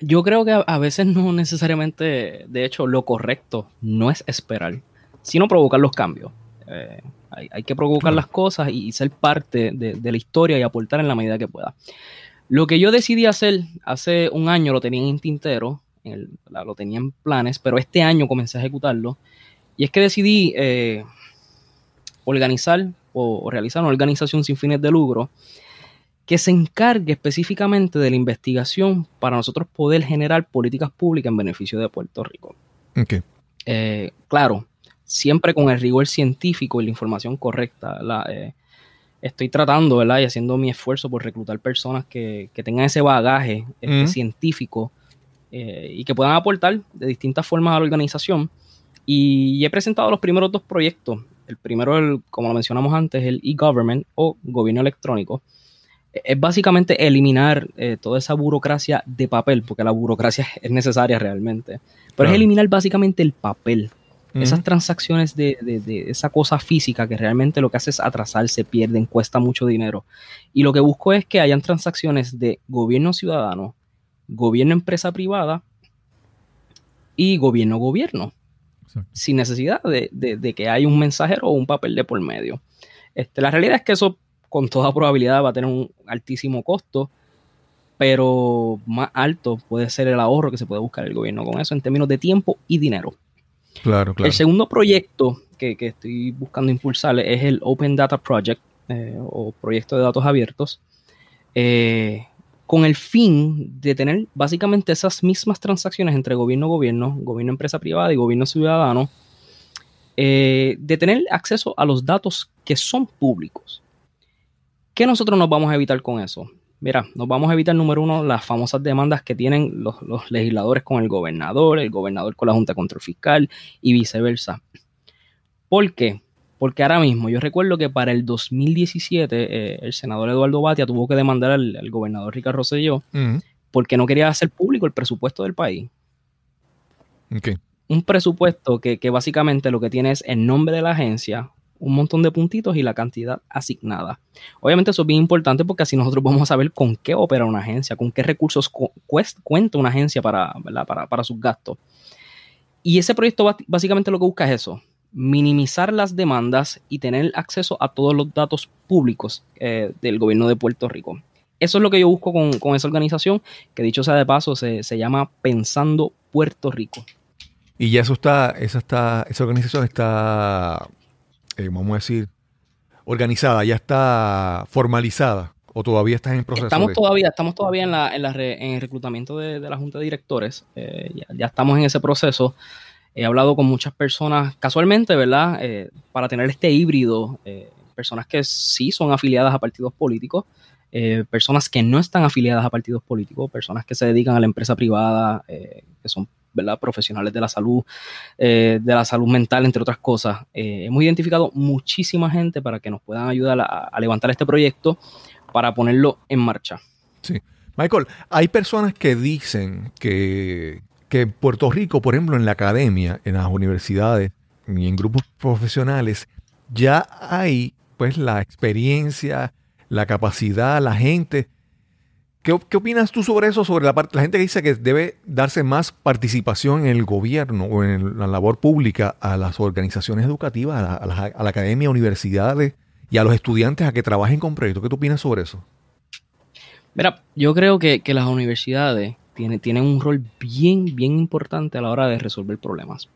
yo creo que a veces no necesariamente, de hecho, lo correcto no es esperar sino provocar los cambios. Eh, hay, que provocar las cosas y, ser parte de, la historia y aportar en la medida que pueda. Lo que yo decidí hacer hace un año lo tenía en tintero, lo tenía en planes, pero este año comencé a ejecutarlo. Y es que decidí eh, organizar o, realizar una organización sin fines de lucro que se encargue específicamente de la investigación para nosotros poder generar políticas públicas en beneficio de Puerto Rico. Okay. Eh, claro, siempre con el rigor científico y la información correcta. Eh, estoy tratando, ¿verdad? Y haciendo mi esfuerzo por reclutar personas que, tengan ese bagaje este, científico eh, y que puedan aportar de distintas formas a la organización. Y he presentado los primeros dos proyectos. El primero, como lo mencionamos antes, el e-government o gobierno electrónico. E, es básicamente eliminar eh, toda esa burocracia de papel, porque la burocracia es necesaria realmente. Pero es eliminar básicamente el papel esas transacciones de, esa cosa física que realmente lo que hace es atrasarse, pierden, cuesta mucho dinero. Y lo que busco es que hayan transacciones de gobierno ciudadano, gobierno empresa privada y gobierno gobierno. Sin necesidad de, que haya un mensajero o un papel de por medio. Este, la realidad es que eso con toda probabilidad va a tener un altísimo costo, pero más alto puede ser el ahorro que se puede buscar el gobierno con eso en términos de tiempo y dinero. Claro, claro. El segundo proyecto que, estoy buscando impulsar es el Open Data Project eh, o proyecto de datos abiertos, eh, con el fin de tener básicamente esas mismas transacciones entre gobierno-gobierno, gobierno-empresa privada y gobierno-ciudadano, eh, de tener acceso a los datos que son públicos. ¿Qué nosotros nos vamos a evitar con eso? Mira, nos vamos a evitar, número uno, las famosas demandas que tienen los, legisladores con el gobernador, el gobernador con la Junta de Control Fiscal y viceversa. ¿Por qué? Porque ahora mismo, yo recuerdo que para el 2017 eh, el senador Eduardo Batia tuvo que demandar al, gobernador Ricardo Rosselló porque no quería hacer público el presupuesto del país. Un presupuesto que, que, básicamente lo que tiene es el nombre de la agencia, un montón de puntitos y la cantidad asignada. Obviamente eso es bien importante porque así nosotros vamos a saber con qué opera una agencia, con qué recursos cuenta una agencia para, para, sus gastos. Y ese proyecto básicamente lo que busca es eso, minimizar las demandas y tener acceso a todos los datos públicos eh, del gobierno de Puerto Rico. Eso es lo que yo busco con, esa organización, que dicho sea de paso, se, llama Pensando Puerto Rico. Y ya eso está, esa está, esa organización está, eh, vamos a decir, organizada, ya está formalizada. ¿O todavía estás en proceso? Estamos todavía, estamos todavía en, la, en, el reclutamiento de, la Junta de Directores. Eh, ya, estamos en ese proceso. He hablado con muchas personas, casualmente, ¿verdad? Eh, para tener este híbrido, personas que sí son afiliadas a partidos políticos, eh, personas que no están afiliadas a partidos políticos, personas que se dedican a la empresa privada, que son profesionales de la salud, de la salud mental, entre otras cosas. hemos identificado muchísima gente para que nos puedan ayudar a, levantar este proyecto para ponerlo en marcha. Sí. Michael, hay personas que dicen que, que en Puerto Rico, por ejemplo, en la academia, en las universidades y en grupos profesionales, ya hay pues la experiencia, la capacidad, la gente. ¿Qué, opinas tú sobre eso? Sobre la, gente que dice que debe darse más participación en el gobierno o en la labor pública a las organizaciones educativas, a la, a la academia, universidades y a los estudiantes a que trabajen con proyectos. ¿Qué tú opinas sobre eso? Mira, yo creo que, que las universidades tienen, un rol bien, bien importante a la hora de resolver problemas.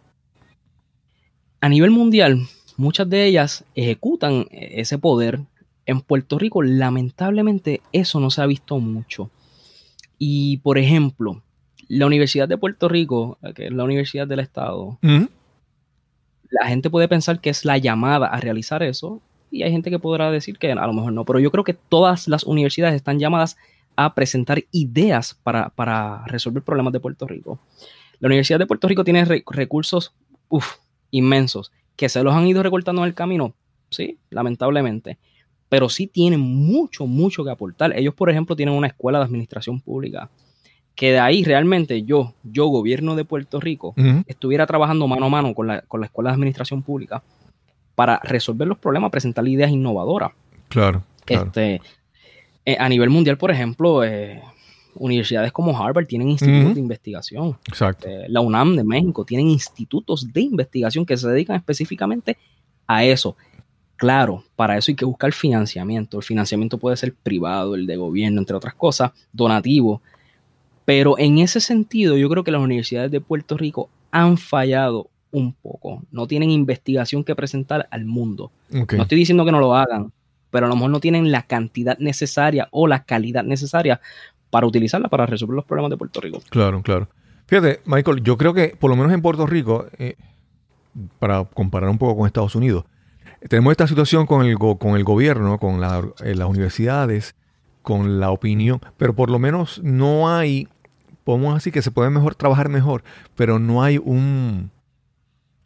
A nivel mundial, muchas de ellas ejecutan ese poder. En Puerto Rico, lamentablemente, eso no se ha visto mucho. Y, por ejemplo, la Universidad de Puerto Rico, que es la Universidad del Estado, la gente puede pensar que es la llamada a realizar eso, y hay gente que podrá decir que a lo mejor no, pero yo creo que todas las universidades están llamadas a presentar ideas para, resolver problemas de Puerto Rico. La Universidad de Puerto Rico tiene recursos inmensos que se los han ido recortando en el camino, sí, lamentablemente, pero sí tienen mucho, mucho que aportar. Ellos, por ejemplo, tienen una escuela de administración pública que de ahí realmente yo, yo gobierno de Puerto Rico, estuviera trabajando mano a mano con la, con la escuela de administración pública para resolver los problemas, presentar ideas innovadoras. Claro. Este, eh, a nivel mundial, por ejemplo, eh, universidades como Harvard tienen institutos de investigación. Exacto. Eh, la UNAM de México tienen institutos de investigación que se dedican específicamente a eso. Claro, para eso hay que buscar financiamiento. El financiamiento puede ser privado, el de gobierno, entre otras cosas, donativo. Pero en ese sentido, yo creo que las universidades de Puerto Rico han fallado un poco. No tienen investigación que presentar al mundo. No estoy diciendo que no lo hagan, pero a lo mejor no tienen la cantidad necesaria o la calidad necesaria para utilizarla para resolver los problemas de Puerto Rico. Claro, claro. Fíjate, Michael, yo creo que por lo menos en Puerto Rico, eh, para comparar un poco con Estados Unidos, tenemos esta situación con el, con el gobierno, con eh, las universidades, con la opinión, pero por lo menos no hay, podemos decir que se puede mejor trabajar mejor, pero no hay un,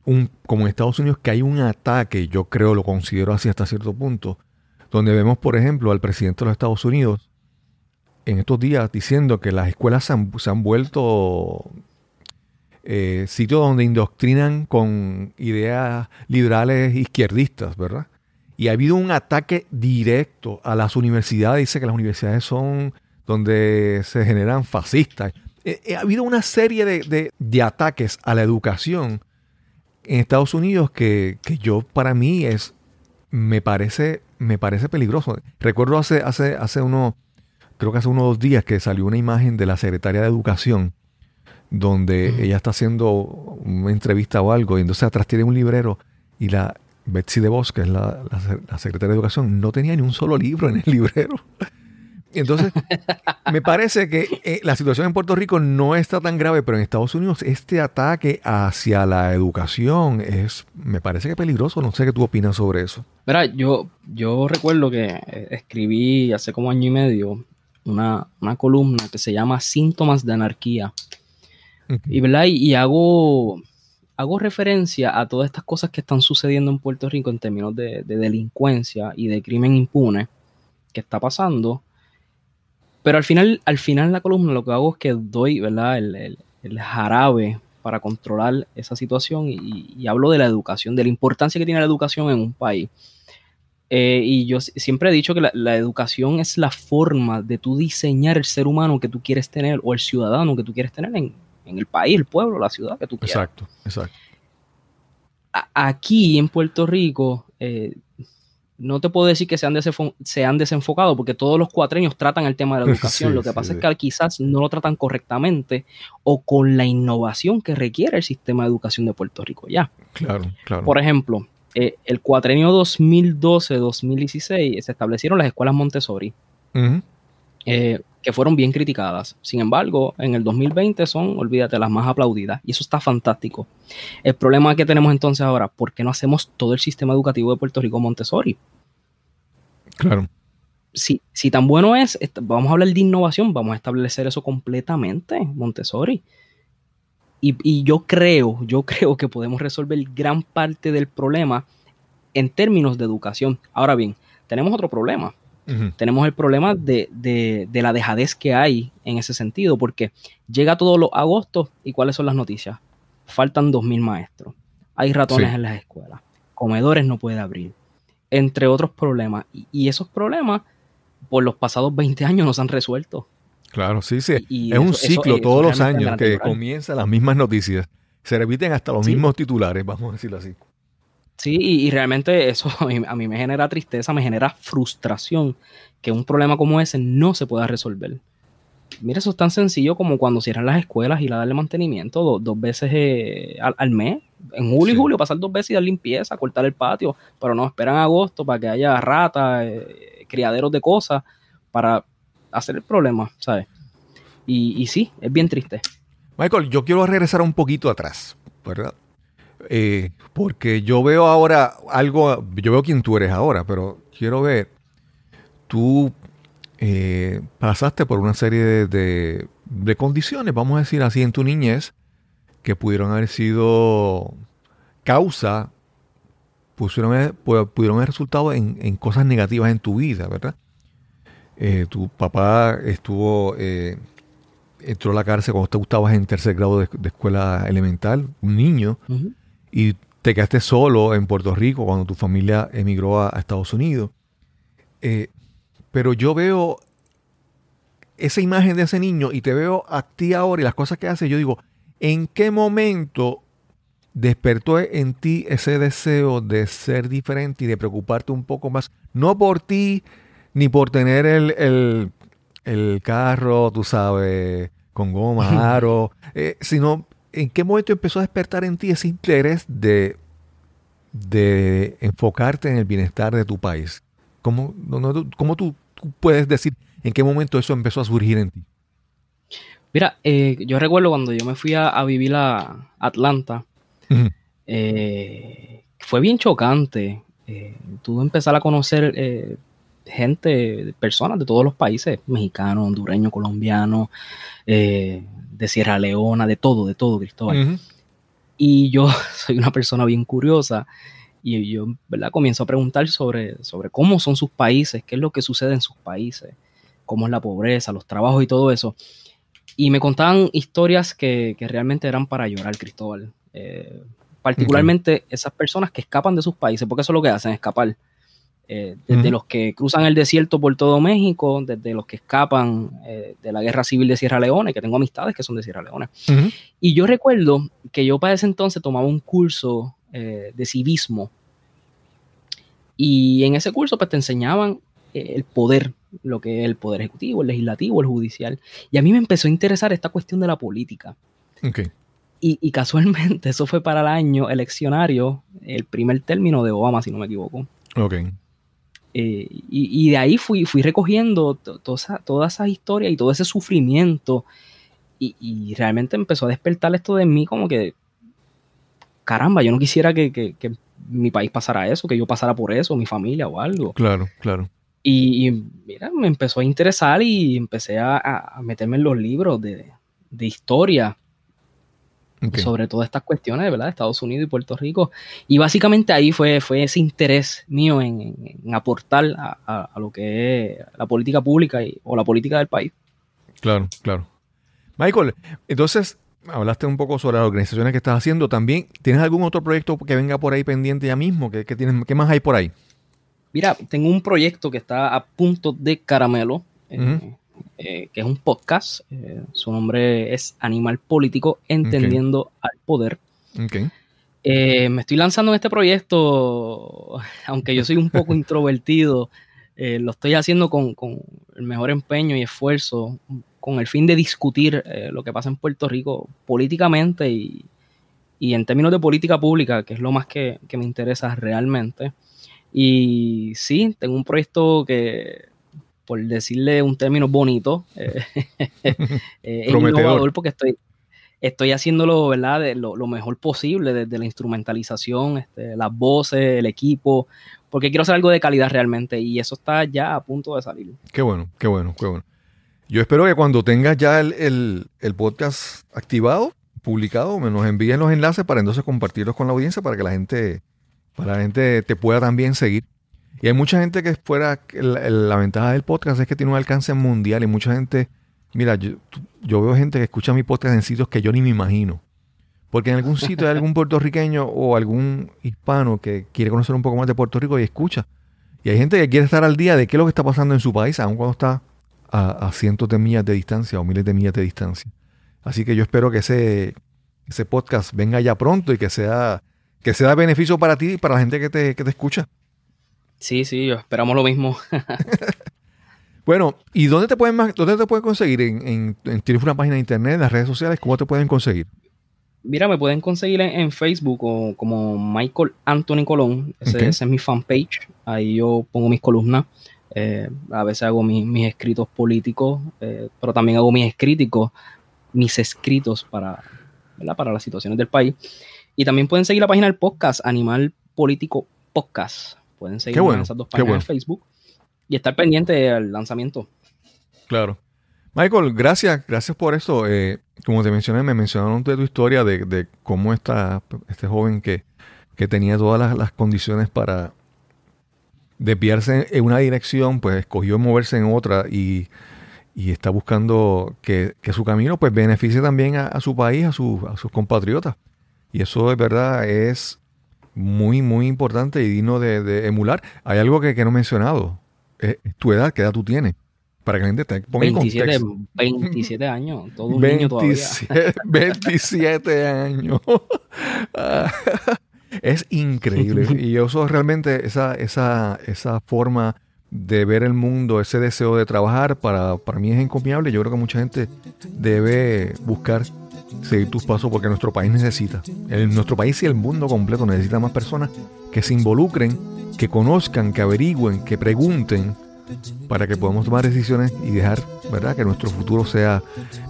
un, como en Estados Unidos, que hay un ataque, yo creo, lo considero así hasta cierto punto, donde vemos, por ejemplo, al presidente de los Estados Unidos en estos días diciendo que las escuelas se han, vuelto eh, sitios donde indoctrinan con ideas liberales izquierdistas, ¿verdad? Y ha habido un ataque directo a las universidades. Dice que las universidades son donde se generan fascistas. Eh, eh, ha habido una serie de, ataques a la educación en Estados Unidos que, que yo, para mí, es, me parece me parece peligroso. Recuerdo hace, hace, hace creo que hace unos dos días que salió una imagen de la secretaria de Educación donde ella está haciendo una entrevista o algo y entonces atrás tiene un librero y la Betsy DeVos, que es la, la secretaria de Educación, no tenía ni un solo libro en el librero. Entonces, me parece que eh, la situación en Puerto Rico no está tan grave, pero en Estados Unidos este ataque hacia la educación es, me parece que peligroso. No sé qué tú opinas sobre eso. Verá, yo, yo recuerdo que eh, escribí hace como año y medio una, columna que se llama Síntomas de Anarquía. Y, ¿verdad? y, hago, hago referencia a todas estas cosas que están sucediendo en Puerto Rico en términos de, delincuencia y de crimen impune que está pasando. Pero al final, al final en la columna lo que hago es que doy ¿verdad? El, jarabe para controlar esa situación y, hablo de la educación, de la importancia que tiene la educación en un país. Eh, y yo siempre he dicho que la, educación es la forma de tú diseñar el ser humano que tú quieres tener o el ciudadano que tú quieres tener en, en el país, el pueblo, la ciudad que tú quieras. Exacto, exacto. aquí en Puerto Rico, eh, no te puedo decir que se han, se han, desenfocado, porque todos los cuatreños tratan el tema de la educación. Lo que pasa es que quizás no lo tratan correctamente o con la innovación que requiere el sistema de educación de Puerto Rico ya. Claro, claro. Por ejemplo, eh, el cuatrenio 2012-2016 se establecieron las escuelas Montessori que fueron bien criticadas. Sin embargo, en el 2020 son, olvídate, las más aplaudidas. Y eso está fantástico. El problema que tenemos entonces ahora, ¿por qué no hacemos todo el sistema educativo de Puerto Rico Montessori? Claro. Si, si tan bueno es, vamos a hablar de innovación, vamos a establecer eso completamente, Montessori. Y, y yo creo, yo creo que podemos resolver gran parte del problema en términos de educación. Ahora bien, tenemos otro problema tenemos el problema de, la dejadez que hay en ese sentido, porque llega todos los agostos y ¿cuáles son las noticias? Faltan 2.000 maestros, hay ratones en las escuelas, comedores no puede abrir, entre otros problemas. Y, esos problemas, por los pasados 20 años, no se han resuelto. Claro, sí, sí. es un ciclo todos los años que comienza las mismas noticias. Se repiten hasta los mismos titulares, vamos a decirlo así. Sí, y, realmente eso a mí, me genera tristeza, me genera frustración que un problema como ese no se pueda resolver. Mira, eso es tan sencillo como cuando cierran las escuelas y la darle mantenimiento dos veces eh, al, mes. En julio y julio pasar dos veces y dar limpieza, cortar el patio, pero no, esperan agosto para que haya ratas, eh, criaderos de cosas, para hacer el problema, ¿sabes? Y, y sí, es bien triste. Michael, yo quiero regresar un poquito atrás, ¿verdad? Eh, porque yo veo ahora algo, yo veo quién tú eres ahora, pero quiero ver, tú eh, pasaste por una serie de, condiciones, vamos a decir así, en tu niñez, que pudieron haber sido causa, pudieron haber, pudieron haber resultado en, cosas negativas en tu vida, ¿verdad? Eh, tu papá estuvo, entró a la cárcel cuando tú estabas en tercer grado de, escuela elemental, un niño y te quedaste solo en Puerto Rico cuando tu familia emigró a, Estados Unidos. Eh, pero yo veo esa imagen de ese niño y te veo a ti ahora y las cosas que haces, yo digo, ¿en qué momento despertó en ti ese deseo de ser diferente y de preocuparte un poco más? No por ti, ni por tener el, carro, tú sabes, con goma, aro, eh, sino ¿en qué momento empezó a despertar en ti ese interés de, de enfocarte en el bienestar de tu país? ¿Cómo, tú, puedes decir en qué momento eso empezó a surgir en ti? Mira, eh, yo recuerdo cuando yo me fui a, vivir a Atlanta, eh, fue bien chocante. Eh, tuve empezar a conocer eh, gente, personas de todos los países, mexicanos, hondureños, colombianos, de Sierra Leona, de todo, de todo, Cristóbal. Y yo soy una persona bien curiosa y yo, ¿verdad? Comienzo a preguntar sobre, sobre cómo son sus países, qué es lo que sucede en sus países, cómo es la pobreza, los trabajos y todo eso. Y me contaban historias que, realmente eran para llorar, Cristóbal. Eh, particularmente esas personas que escapan de sus países, porque eso es lo que hacen, escapar. Eh, desde los que cruzan el desierto por todo México, desde los que escapan eh, de la guerra civil de Sierra Leone, que tengo amistades que son de Sierra Leone. Y yo recuerdo que yo para ese entonces tomaba un curso eh, de civismo y en ese curso pues te enseñaban el poder, lo que es el poder ejecutivo, el legislativo, el judicial. Y a mí me empezó a interesar esta cuestión de la política. Y, y, casualmente eso fue para el año eleccionario, el primer término de Obama, si no me equivoco. Okay. Eh, y, de ahí fui, fui recogiendo todas esas historias y todo ese sufrimiento. Y, realmente empezó a despertar esto de mí como que, caramba, yo no quisiera que, mi país pasara eso, que yo pasara por eso, mi familia o algo. Claro, claro. Y, mira, me empezó a interesar y empecé a, meterme en los libros de, historia. Sobre todas estas cuestiones, ¿verdad? De Estados Unidos y Puerto Rico. Y básicamente ahí fue, fue ese interés mío en, aportar a, lo que es la política pública o la política del país. Claro, claro. Michael, entonces hablaste un poco sobre las organizaciones que estás haciendo. También, ¿tienes algún otro proyecto que venga por ahí pendiente ya mismo? ¿Qué, tienes, qué más hay por ahí? Mira, tengo un proyecto que está a punto de caramelo. Eh, eh, que es un podcast. Eh, su nombre es Animal Político, Entendiendo al Poder. Eh, me estoy lanzando en este proyecto, aunque yo soy un poco introvertido, lo estoy haciendo con, el mejor empeño y esfuerzo, con el fin de discutir lo que pasa en Puerto Rico políticamente y, en términos de política pública, que es lo más que, que me interesa realmente. Y sí, tengo un proyecto que por decirle un término bonito, eh, eh, es innovador porque estoy, estoy haciéndolo ¿verdad? De lo, mejor posible, desde la instrumentalización, este, las voces, el equipo, porque quiero hacer algo de calidad realmente y eso está ya a punto de salir. Qué bueno, qué bueno, qué bueno. Yo espero que cuando tengas ya el, podcast activado, publicado, me nos envíen los enlaces para entonces compartirlos con la audiencia para que la gente, para la gente te pueda también seguir y hay mucha gente que fuera, la, ventaja del podcast es que tiene un alcance mundial y mucha gente, mira, yo, veo gente que escucha mi podcast en sitios que yo ni me imagino. Porque en algún sitio hay algún puertorriqueño o algún hispano que quiere conocer un poco más de Puerto Rico y escucha. Y hay gente que quiere estar al día de qué es lo que está pasando en su país, aun cuando está a, cientos de millas de distancia o miles de millas de distancia. Así que yo espero que ese, ese podcast venga ya pronto y que sea, que sea beneficio para ti y para la gente que te, que te escucha. Sí, sí, esperamos lo mismo. bueno, ¿y dónde te pueden, dónde te pueden conseguir? ¿En, ¿Tienes una página de internet, en las redes sociales? ¿Cómo te pueden conseguir? Mira, me pueden conseguir en, Facebook o, como Michael Anthony Colón. Ese, es mi fanpage. Ahí yo pongo mis columnas. Eh, a veces hago mis, escritos políticos, eh, pero también hago mis escríticos, mis escritos para, para las situaciones del país. Y también pueden seguir la página del podcast, Animal Político Podcast. Pueden seguir en esas dos páginas de Facebook y estar pendiente del lanzamiento. Claro. Michael, gracias, gracias por eso. Eh, como te mencioné, me mencionaron de tu historia de, cómo está este joven que, tenía todas las, condiciones para desviarse en una dirección, pues escogió moverse en otra y, está buscando que, su camino pues beneficie también a, su país, a, a sus compatriotas. Y eso de verdad es muy, muy importante y digno de, emular. Hay algo que, no he mencionado. Es, tu edad, ¿qué edad tú tienes? Para que la gente te ponga 27, 27 años, todo un niño todavía. 27 años. es increíble. Y eso realmente, esa, esa, esa forma de ver el mundo, ese deseo de trabajar, para, para mí es encomiable. Yo creo que mucha gente debe buscar seguir tus pasos porque nuestro país necesita. El, nuestro país y el mundo completo necesita más personas que se involucren, que conozcan, que averigüen, que pregunten para que podamos tomar decisiones y dejar, ¿verdad?, que nuestro futuro sea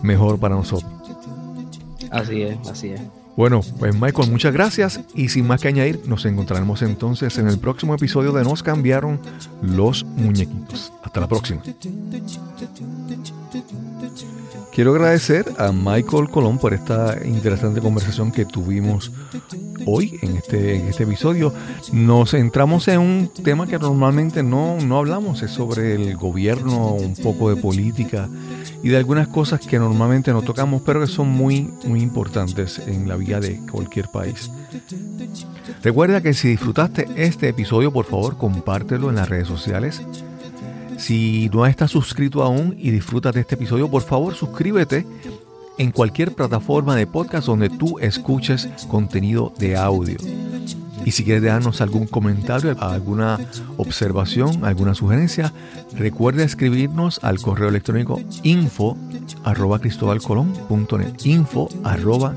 mejor para nosotros. Así es, así es. Bueno, pues Michael, muchas gracias y sin más que añadir, nos encontraremos entonces en el próximo episodio de Nos cambiaron los muñequitos. Hasta la próxima. Quiero agradecer a Michael Colón por esta interesante conversación que tuvimos hoy en este, este episodio. Nos centramos en un tema que normalmente no, no hablamos, es sobre el gobierno, un poco de política y de algunas cosas que normalmente no tocamos, pero que son muy, muy importantes en la vida de cualquier país. Recuerda que si disfrutaste este episodio, por favor, compártelo en las redes sociales si no estás suscrito aún y disfrutas de este episodio, por favor suscríbete en cualquier plataforma de podcast donde tú escuches contenido de audio. Y si quieres dejarnos algún comentario, alguna observación, alguna sugerencia, recuerda escribirnos al correo electrónico info arroba info arroba